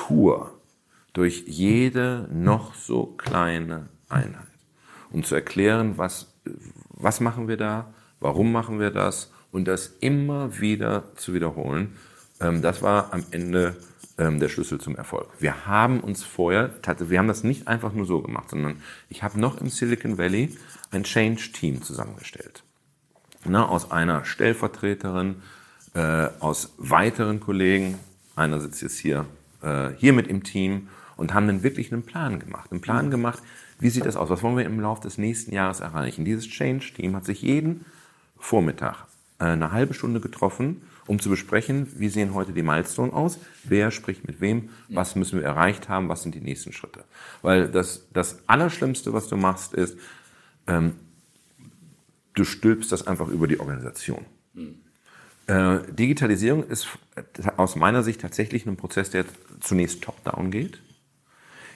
Tour durch jede noch so kleine Einheit, um zu erklären, was, was machen wir da, warum machen wir das und das immer wieder zu wiederholen. Ähm, das war am Ende ähm, der Schlüssel zum Erfolg. Wir haben uns vorher, wir haben das nicht einfach nur so gemacht, sondern ich habe noch im Silicon Valley ein Change-Team zusammengestellt. Na, aus einer Stellvertreterin, äh, aus weiteren Kollegen, einer sitzt jetzt hier äh, hier mit im Team und haben dann wirklich einen Plan gemacht. Einen Plan gemacht, wie sieht das aus? Was wollen wir im Laufe des nächsten Jahres erreichen? Dieses Change-Team hat sich jeden Vormittag äh, eine halbe Stunde getroffen, um zu besprechen, wie sehen heute die Milestone aus, wer spricht mit wem, was müssen wir erreicht haben, was sind die nächsten Schritte. Weil das, das Allerschlimmste, was du machst, ist, ähm, du stülpst das einfach über die Organisation. Mhm. Äh, Digitalisierung ist aus meiner Sicht tatsächlich ein Prozess, der zunächst top-down geht.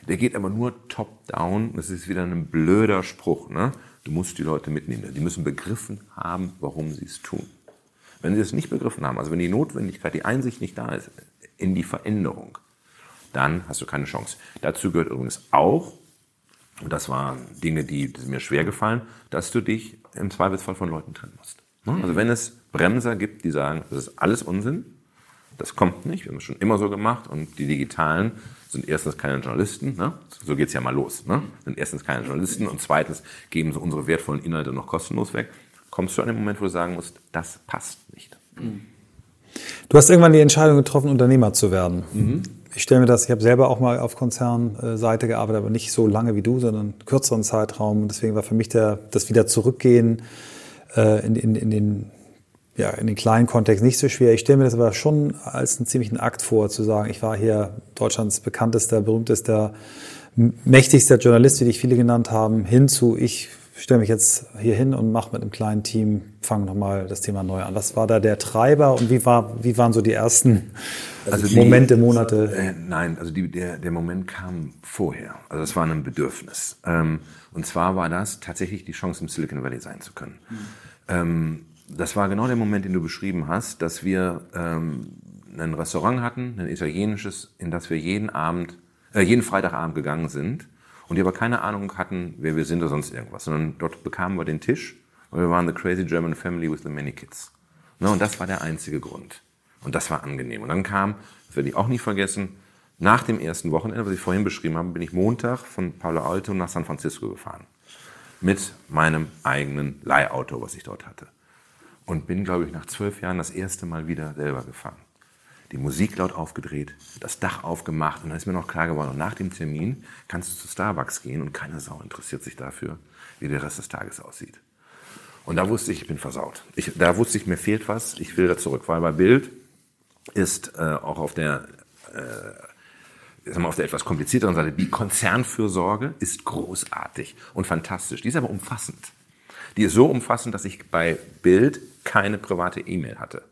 Der geht aber nur top-down. Das ist wieder ein blöder Spruch. Ne? Du musst die Leute mitnehmen. Die müssen begriffen haben, warum sie es tun. Wenn sie es nicht begriffen haben, also wenn die Notwendigkeit, die Einsicht nicht da ist in die Veränderung, dann hast du keine Chance. Dazu gehört übrigens auch, und das waren Dinge, die, die mir schwer gefallen, dass du dich im Zweifelsfall von Leuten trennen musst. Ne? Also wenn es Bremser gibt, die sagen, das ist alles Unsinn, das kommt nicht, wir haben es schon immer so gemacht und die Digitalen sind erstens keine Journalisten, ne? so geht's ja mal los, ne? sind erstens keine Journalisten und zweitens geben sie unsere wertvollen Inhalte noch kostenlos weg, kommst du an den Moment, wo du sagen musst, das passt nicht. Du hast irgendwann die Entscheidung getroffen, Unternehmer zu werden. Mhm. Ich stelle mir das, ich habe selber auch mal auf Konzernseite gearbeitet, aber nicht so lange wie du, sondern einen kürzeren Zeitraum. Und deswegen war für mich der, das wieder zurückgehen äh, in, in, in den ja, in den kleinen Kontext nicht so schwer. Ich stelle mir das aber schon als einen ziemlichen Akt vor, zu sagen, ich war hier Deutschlands bekanntester, berühmtester, mächtigster Journalist, wie dich viele genannt haben, hinzu, ich stelle mich jetzt hier hin und mache mit einem kleinen Team, fange nochmal das Thema neu an. Was war da der Treiber und wie, war, wie waren so die ersten also die, Momente, Monate? Äh, nein, also die, der, der Moment kam vorher. Also es war ein Bedürfnis. Ähm, und zwar war das tatsächlich die Chance, im Silicon Valley sein zu können. Mhm. Ähm, das war genau der Moment, den du beschrieben hast, dass wir ähm, ein Restaurant hatten, ein italienisches, in das wir jeden Abend, äh, jeden Freitagabend gegangen sind und die aber keine Ahnung hatten, wer wir sind oder sonst irgendwas, sondern dort bekamen wir den Tisch und wir waren the crazy German family with the many kids. Ne, und das war der einzige Grund. Und das war angenehm. Und dann kam, das werde ich auch nie vergessen, nach dem ersten Wochenende, was ich vorhin beschrieben habe, bin ich Montag von Palo Alto nach San Francisco gefahren. Mit meinem eigenen Leihauto, was ich dort hatte und bin, glaube ich, nach zwölf Jahren das erste Mal wieder selber gefahren. Die Musik laut aufgedreht, das Dach aufgemacht und dann ist mir noch klar geworden, nach dem Termin kannst du zu Starbucks gehen und keine Sau interessiert sich dafür, wie der Rest des Tages aussieht. Und da wusste ich, ich bin versaut. Ich, da wusste ich, mir fehlt was, ich will da zurück, weil bei Bild ist äh, auch auf der, äh, mal, auf der etwas komplizierteren Seite, die Konzernfürsorge ist großartig und fantastisch. Die ist aber umfassend. Die ist so umfassend, dass ich bei Bild keine private E-Mail hatte,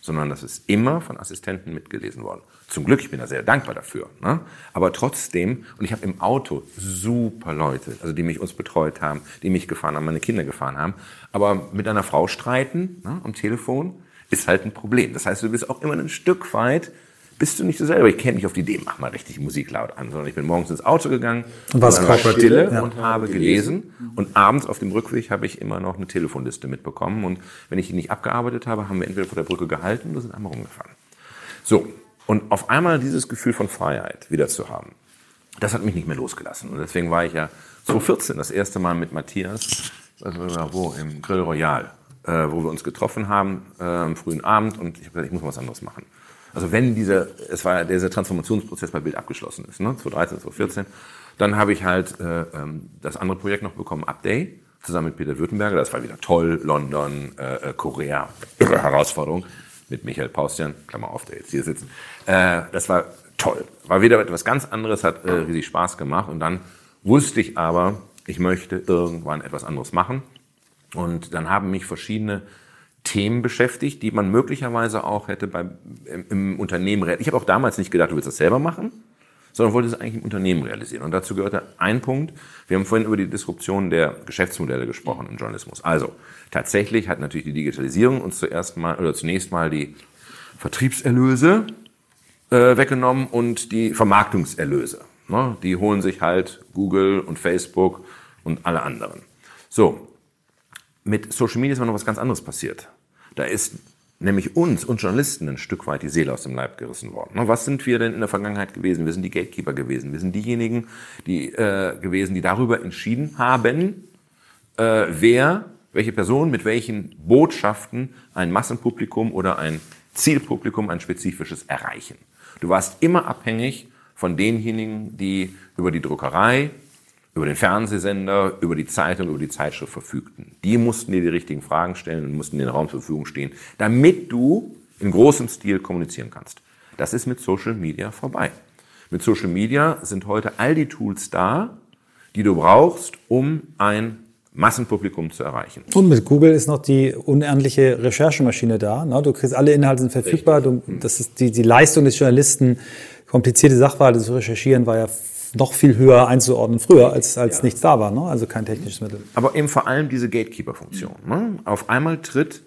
sondern das ist immer von Assistenten mitgelesen worden. Zum Glück, ich bin da sehr dankbar dafür. Ne? Aber trotzdem, und ich habe im Auto super Leute, also die mich uns betreut haben, die mich gefahren haben, meine Kinder gefahren haben, aber mit einer Frau streiten ne, am Telefon ist halt ein Problem. Das heißt, du bist auch immer ein Stück weit bist du nicht so selber. Ich kenne nicht auf die Idee, mach mal richtig Musik laut an, sondern ich bin morgens ins Auto gegangen war stille ja. und habe gelesen. Und abends auf dem Rückweg habe ich immer noch eine Telefonliste mitbekommen. Und wenn ich die nicht abgearbeitet habe, haben wir entweder vor der Brücke gehalten oder sind einmal rumgefahren. So. Und auf einmal dieses Gefühl von Freiheit wieder zu haben, das hat mich nicht mehr losgelassen. Und deswegen war ich ja 2014 das erste Mal mit Matthias, also wo, im Grill Royal, äh, wo wir uns getroffen haben äh, am frühen Abend und ich habe gesagt, ich muss was anderes machen. Also wenn dieser, es war dieser Transformationsprozess bei Bild abgeschlossen ist, ne, 2013, 2014, dann habe ich halt äh, ähm, das andere Projekt noch bekommen, Update, zusammen mit Peter Württemberger. Das war wieder toll, London, äh, äh Korea, irre Herausforderung mit Michael Paustian, Klammer auf, der jetzt hier sitzt. Äh, das war toll. War wieder etwas ganz anderes, hat äh, riesig Spaß gemacht. Und dann wusste ich aber, ich möchte irgendwann etwas anderes machen. Und dann haben mich verschiedene Themen beschäftigt, die man möglicherweise auch hätte beim, im, im Unternehmen. Ich habe auch damals nicht gedacht, du willst das selber machen, sondern wollte es eigentlich im Unternehmen realisieren. Und dazu gehörte ein Punkt. Wir haben vorhin über die Disruption der Geschäftsmodelle gesprochen im Journalismus. Also tatsächlich hat natürlich die Digitalisierung uns zuerst mal oder zunächst mal die Vertriebserlöse äh, weggenommen und die Vermarktungserlöse. Ne? Die holen sich halt Google und Facebook und alle anderen. So, mit Social Media ist aber noch was ganz anderes passiert. Da ist nämlich uns und Journalisten ein Stück weit die Seele aus dem Leib gerissen worden. Was sind wir denn in der Vergangenheit gewesen? Wir sind die Gatekeeper gewesen. Wir sind diejenigen, die äh, gewesen, die darüber entschieden haben, äh, wer, welche Person mit welchen Botschaften ein Massenpublikum oder ein Zielpublikum, ein spezifisches erreichen. Du warst immer abhängig von denjenigen, die über die Druckerei, über den Fernsehsender, über die Zeitung, über die Zeitschrift verfügten. Die mussten dir die richtigen Fragen stellen und mussten dir den Raum zur Verfügung stehen, damit du in großem Stil kommunizieren kannst. Das ist mit Social Media vorbei. Mit Social Media sind heute all die Tools da, die du brauchst, um ein Massenpublikum zu erreichen. Und mit Google ist noch die unendliche Recherchemaschine da. Ne? Du kriegst alle Inhalte sind verfügbar. Du, das ist die, die Leistung des Journalisten, komplizierte Sachverhalte zu recherchieren, war ja noch viel höher einzuordnen früher, als, als ja. nichts da war. Ne? Also kein technisches Mittel. Aber eben vor allem diese Gatekeeper-Funktion. Ne? Auf einmal tritt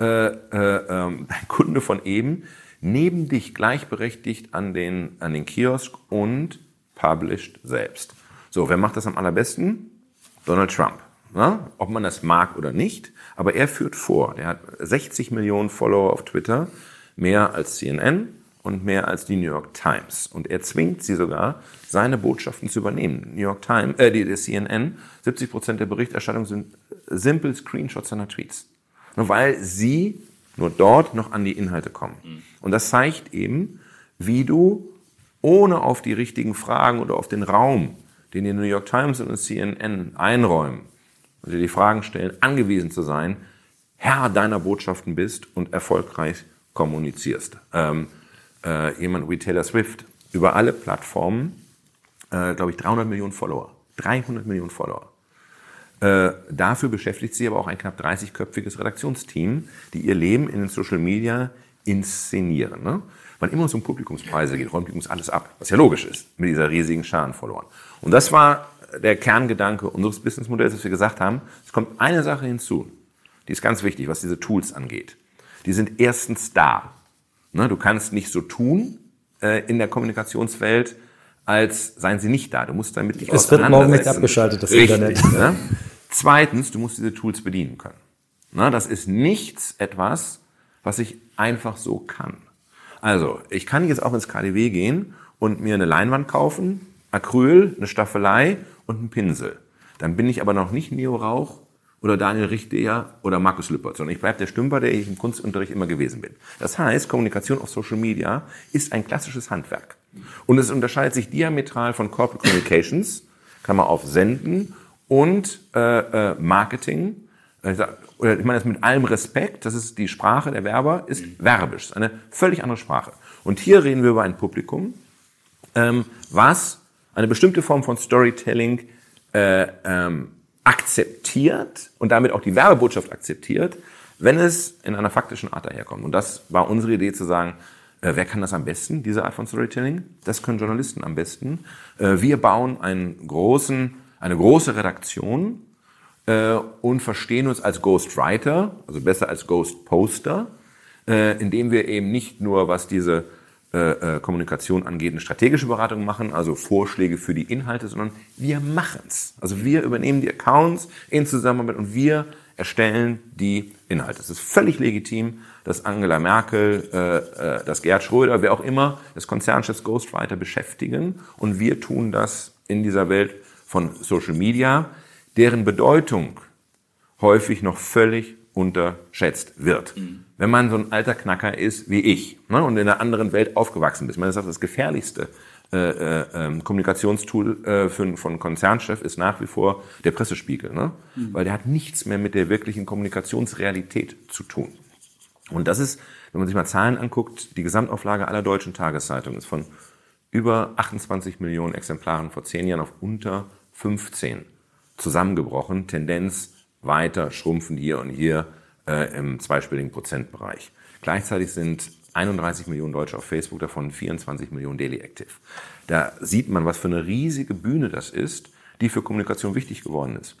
äh, äh, ähm, <laughs> dein Kunde von eben neben dich gleichberechtigt an den, an den Kiosk und published selbst. So, wer macht das am allerbesten? Donald Trump. na, ob man das mag oder nicht, aber er führt vor. Er hat 60 Millionen Follower auf Twitter, mehr als CNN und mehr als die New York Times. Und er zwingt sie sogar, seine Botschaften zu übernehmen. New York Times, äh, die, die CNN, 70 Prozent der Berichterstattung sind simple Screenshots seiner Tweets. Nur weil sie nur dort noch an die Inhalte kommen. Und das zeigt eben, wie du ohne auf die richtigen Fragen oder auf den Raum, den die New York Times und CNN einräumen, und dir die Fragen stellen, angewiesen zu sein, Herr deiner Botschaften bist und erfolgreich kommunizierst. Ähm, äh, jemand wie Taylor Swift über alle Plattformen, äh, glaube ich, 300 Millionen Follower. 300 Millionen Follower. Äh, dafür beschäftigt sie aber auch ein knapp 30-köpfiges Redaktionsteam, die ihr Leben in den Social Media inszenieren. Ne? Wann immer es um Publikumspreise geht, räumt übrigens alles ab, was ja logisch ist, mit dieser riesigen Scharen verloren. Und das war der Kerngedanke unseres Businessmodells, dass wir gesagt haben, es kommt eine Sache hinzu, die ist ganz wichtig, was diese Tools angeht. Die sind erstens da. Ne, du kannst nicht so tun äh, in der Kommunikationswelt, als seien sie nicht da. Du musst damit nicht Es wird morgen nicht abgeschaltet, das Richtig, Internet. Ne? Zweitens, du musst diese Tools bedienen können. Ne, das ist nichts etwas, was ich einfach so kann. Also, ich kann jetzt auch ins KDW gehen und mir eine Leinwand kaufen, Acryl, eine Staffelei und einen Pinsel. Dann bin ich aber noch nicht Neo Rauch oder Daniel Richteer oder Markus Lüppert, sondern ich bleibe der Stümper, der ich im Kunstunterriich immer gewesen bin. Das heißt, Kommunikation auf Social Media ist ein klassisches Handwerk. Und es unterscheidet sich diametral von Corporate Communications, Klammer auf Senden und äh, äh, Marketing. Oder ich meine das mit allem Respekt, das ist die Sprache der Werber, ist verbisch, ist eine völlig andere Sprache. Und hier reden wir über ein Publikum, ähm, was eine bestimmte Form von Storytelling äh, ähm, akzeptiert und damit auch die Werbebotschaft akzeptiert, wenn es in einer faktischen Art daherkommt. Und das war unsere Idee zu sagen, äh, wer kann das am besten, diese Art von Storytelling? Das können Journalisten am besten. Äh, wir bauen einen großen, eine große Redaktion äh, und verstehen uns als Ghostwriter, also besser als Ghostposter, äh, indem wir eben nicht nur, was diese äh, äh, Kommunikation angeht, eine strategische Beratung machen, also Vorschläge für die Inhalte, sondern wir machen's. Also wir übernehmen die Accounts in Zusammenarbeit und wir erstellen die Inhalte. Es ist völlig legitim, dass Angela Merkel, äh, äh, dass Gerd Schröder, wer auch immer, das Konzernchefs Ghostwriter beschäftigen und wir tun das in dieser Welt von Social Media, deren Bedeutung häufig noch völlig unterschätzt wird. Mhm wenn man so ein alter Knacker ist wie ich ne, und in einer anderen Welt aufgewachsen ist. Man sagt, das gefährlichste äh, äh, ähm, Kommunikationstool äh, für, von Konzernchef ist nach wie vor der Pressespiegel, ne? Mhm. weil der hat nichts mehr mit der wirklichen Kommunikationsrealität zu tun. Und das ist, wenn man sich mal Zahlen anguckt, die Gesamtauflage aller deutschen Tageszeitungen ist von über 28 Millionen Exemplaren vor zehn Jahren auf unter 15 zusammengebrochen. Tendenz weiter schrumpfen hier und hier äh, im zweistelligen Prozentbereich. Gleichzeitig sind 31 Millionen Deutsche auf Facebook, davon 24 Millionen Daily Active. Da sieht man, was für eine riesige Bühne das ist, die für Kommunikation wichtig geworden ist.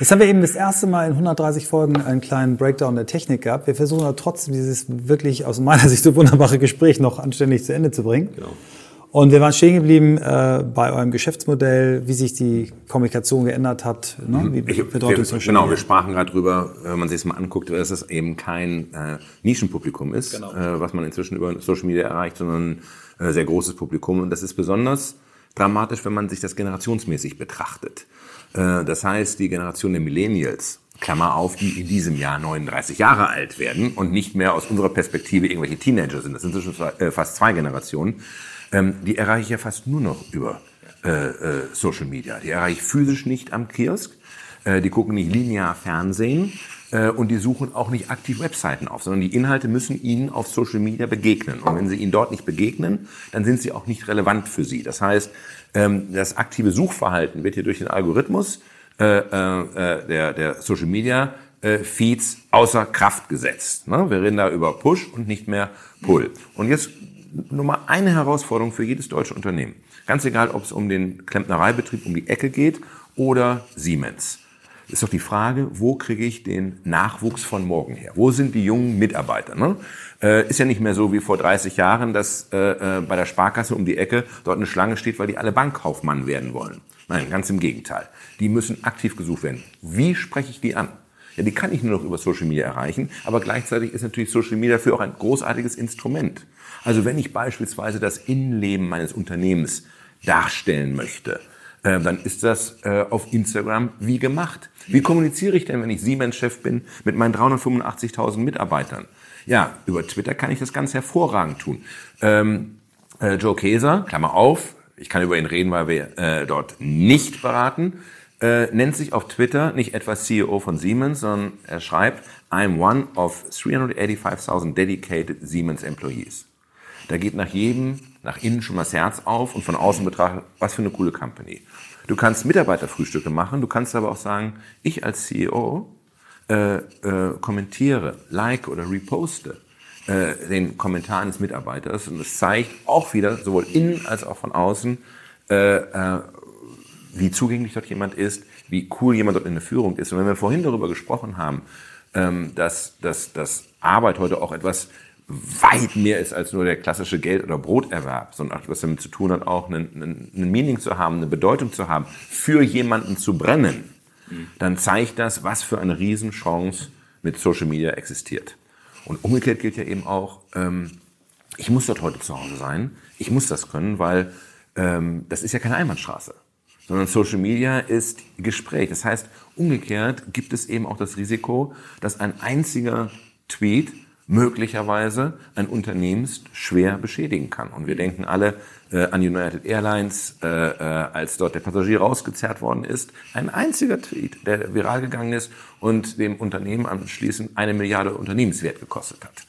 Jetzt haben wir eben das erste Mal in 130 Folgen einen kleinen Breakdown der Technik gehabt. Wir versuchen aber trotzdem dieses wirklich aus meiner Sicht so wunderbare Gespräch noch anständig zu Ende zu bringen. Genau. Und wir waren stehen geblieben äh, bei eurem Geschäftsmodell, wie sich die Kommunikation geändert hat. Ne? Wie ich, wir, genau, wir sprachen gerade drüber, wenn man sich das mal anguckt, dass es eben kein äh, Nischenpublikum ist, genau. äh, was man inzwischen über Social Media erreicht, sondern ein äh, sehr großes Publikum. Und das ist besonders dramatisch, wenn man sich das generationsmäßig betrachtet. Äh, das heißt, die Generation der Millennials, Klammer auf, die in diesem Jahr 39 Jahre alt werden und nicht mehr aus unserer Perspektive irgendwelche Teenager sind. Das sind inzwischen äh, fast zwei Generationen ähm, die erreiche ich ja fast nur noch über äh, äh, Social Media. Die erreiche ich physisch nicht am Kiosk, die gucken nicht linear Fernsehen und die suchen auch nicht aktiv Webseiten auf, sondern die Inhalte müssen ihnen auf Social Media begegnen. Und wenn sie ihnen dort nicht begegnen, dann sind sie auch nicht relevant für sie. Das heißt, ähm, das aktive Suchverhalten wird hier durch den Algorithmus äh, äh, der, der Social Media äh, Feeds außer Kraft gesetzt. Ne? Wir reden da über Push und nicht mehr Pull. Und jetzt Nummer eine Herausforderung für jedes deutsche Unternehmen. Ganz egal, ob es um den Klempnereibetrieb um die Ecke geht oder Siemens. ist doch die Frage, wo kriege ich den Nachwuchs von morgen her? Wo sind die jungen Mitarbeiter? Ne? Äh, ist ja nicht mehr so wie vor 30 Jahren, dass äh, äh, bei der Sparkasse um die Ecke dort eine Schlange steht, weil die alle Bankkaufmann werden wollen. Nein, ganz im Gegenteil. Die müssen aktiv gesucht werden. Wie spreche ich die an? Ja, die kann ich nur noch über Social Media erreichen, aber gleichzeitig ist natürlich Social Media dafür auch ein großartiges Instrument. Also wenn ich beispielsweise das Innenleben meines Unternehmens darstellen möchte, äh, dann ist das äh, auf Instagram wie gemacht. Wie kommuniziere ich denn, wenn ich Siemens-Chef bin, mit meinen 385.000 Mitarbeitern? Ja, über Twitter kann ich das ganz hervorragend tun. Ähm, äh, Joe Keser, Klammer auf, ich kann über ihn reden, weil wir äh, dort nicht beraten, äh, nennt sich auf Twitter nicht etwa CEO von Siemens, sondern er schreibt, I'm one of 385.000 dedicated Siemens employees. Da geht nach jedem, nach innen schon mal das Herz auf und von außen betrachtet, was für eine coole Company. Du kannst Mitarbeiterfrühstücke machen, du kannst aber auch sagen, ich als CEO äh, äh, kommentiere, like oder reposte äh, den Kommentar eines Mitarbeiters und es zeigt auch wieder, sowohl innen als auch von außen, äh, äh, wie zugänglich dort jemand ist, wie cool jemand dort in der Führung ist. Und wenn wir vorhin darüber gesprochen haben, ähm, dass, dass, dass Arbeit heute auch etwas weit mehr ist als nur der klassische Geld- oder Broterwerb, sondern auch etwas damit zu tun hat, auch einen, einen, einen Meaning zu haben, eine Bedeutung zu haben, für jemanden zu brennen, dann zeigt das, was für eine Riesenchance mit Social Media existiert. Und umgekehrt gilt ja eben auch, ähm, ich muss dort heute zu Hause sein, ich muss das können, weil ähm, das ist ja keine Einbahnstraße sondern Social Media ist Gespräch. Das heißt, umgekehrt gibt es eben auch das Risiko, dass ein einziger Tweet möglicherweise ein Unternehmens schwer beschädigen kann. Und wir denken alle äh, an United Airlines, äh, äh, als dort der Passagier rausgezerrt worden ist. Ein einziger Tweet, der viral gegangen ist und dem Unternehmen anschließend eine Milliarde Unternehmenswert gekostet hat.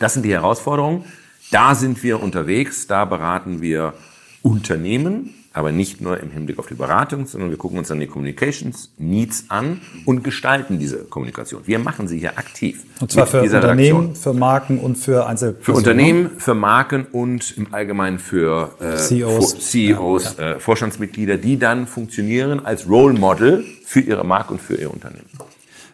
Das sind die Herausforderungen. Da sind wir unterwegs, da beraten wir Unternehmen, aber nicht nur im Hinblick auf die Beratung, sondern wir gucken uns dann die Communications Needs an und gestalten diese Kommunikation. Wir machen sie hier aktiv. Und zwar für Unternehmen, Reaktion. für Marken und für Einzelpersonen. Für Unternehmen, für Marken und im Allgemeinen für äh, CEOs, CEOs ja, ja. Äh, Vorstandsmitglieder, die dann funktionieren als Role Model für ihre Marke und für ihr Unternehmen.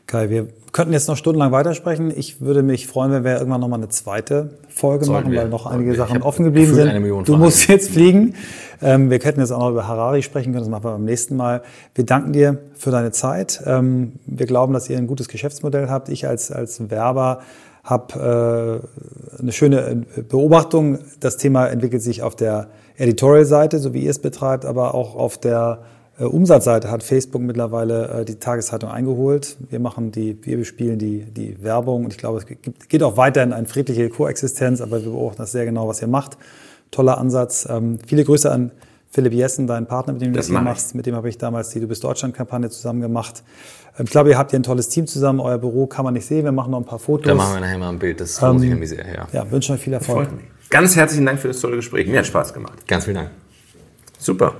Kai, wir könnten jetzt noch stundenlang weitersprechen. Ich würde mich freuen, wenn wir irgendwann noch mal eine zweite Folge Sollen machen, wir. weil noch einige Sachen offen geblieben sind. Du musst jetzt fliegen. Ähm, wir könnten jetzt auch noch über Harari sprechen können, das machen wir beim nächsten Mal. Wir danken dir für deine Zeit. Ähm, wir glauben, dass ihr ein gutes Geschäftsmodell habt. Ich als, als Werber habe äh, eine schöne Beobachtung. Das Thema entwickelt sich auf der Editorial-Seite, so wie ihr es betreibt, aber auch auf der äh, Umsatzseite hat Facebook mittlerweile äh, die Tageszeitung eingeholt. Wir machen die, wir bespielen die, die Werbung und ich glaube, es gibt, geht auch weiterhin eine friedliche Koexistenz, aber wir beobachten das sehr genau, was ihr macht. Toller Ansatz. Ähm, viele Grüße an Philipp Jessen, deinen Partner, mit dem du das, das hier machst. Mit dem habe ich damals die Du bist Deutschland-Kampagne zusammen gemacht. Ähm, ich glaube, ihr habt hier ein tolles Team zusammen. Euer Büro kann man nicht sehen. Wir machen noch ein paar Fotos. Da machen wir nachher mal ein Bild. Das lohnt ähm, sich nämlich sehr, ja. Ja, wünsche euch viel Erfolg. Ganz herzlichen Dank für das tolle Gespräch. Mir hat Spaß gemacht. Ganz vielen Dank. Super.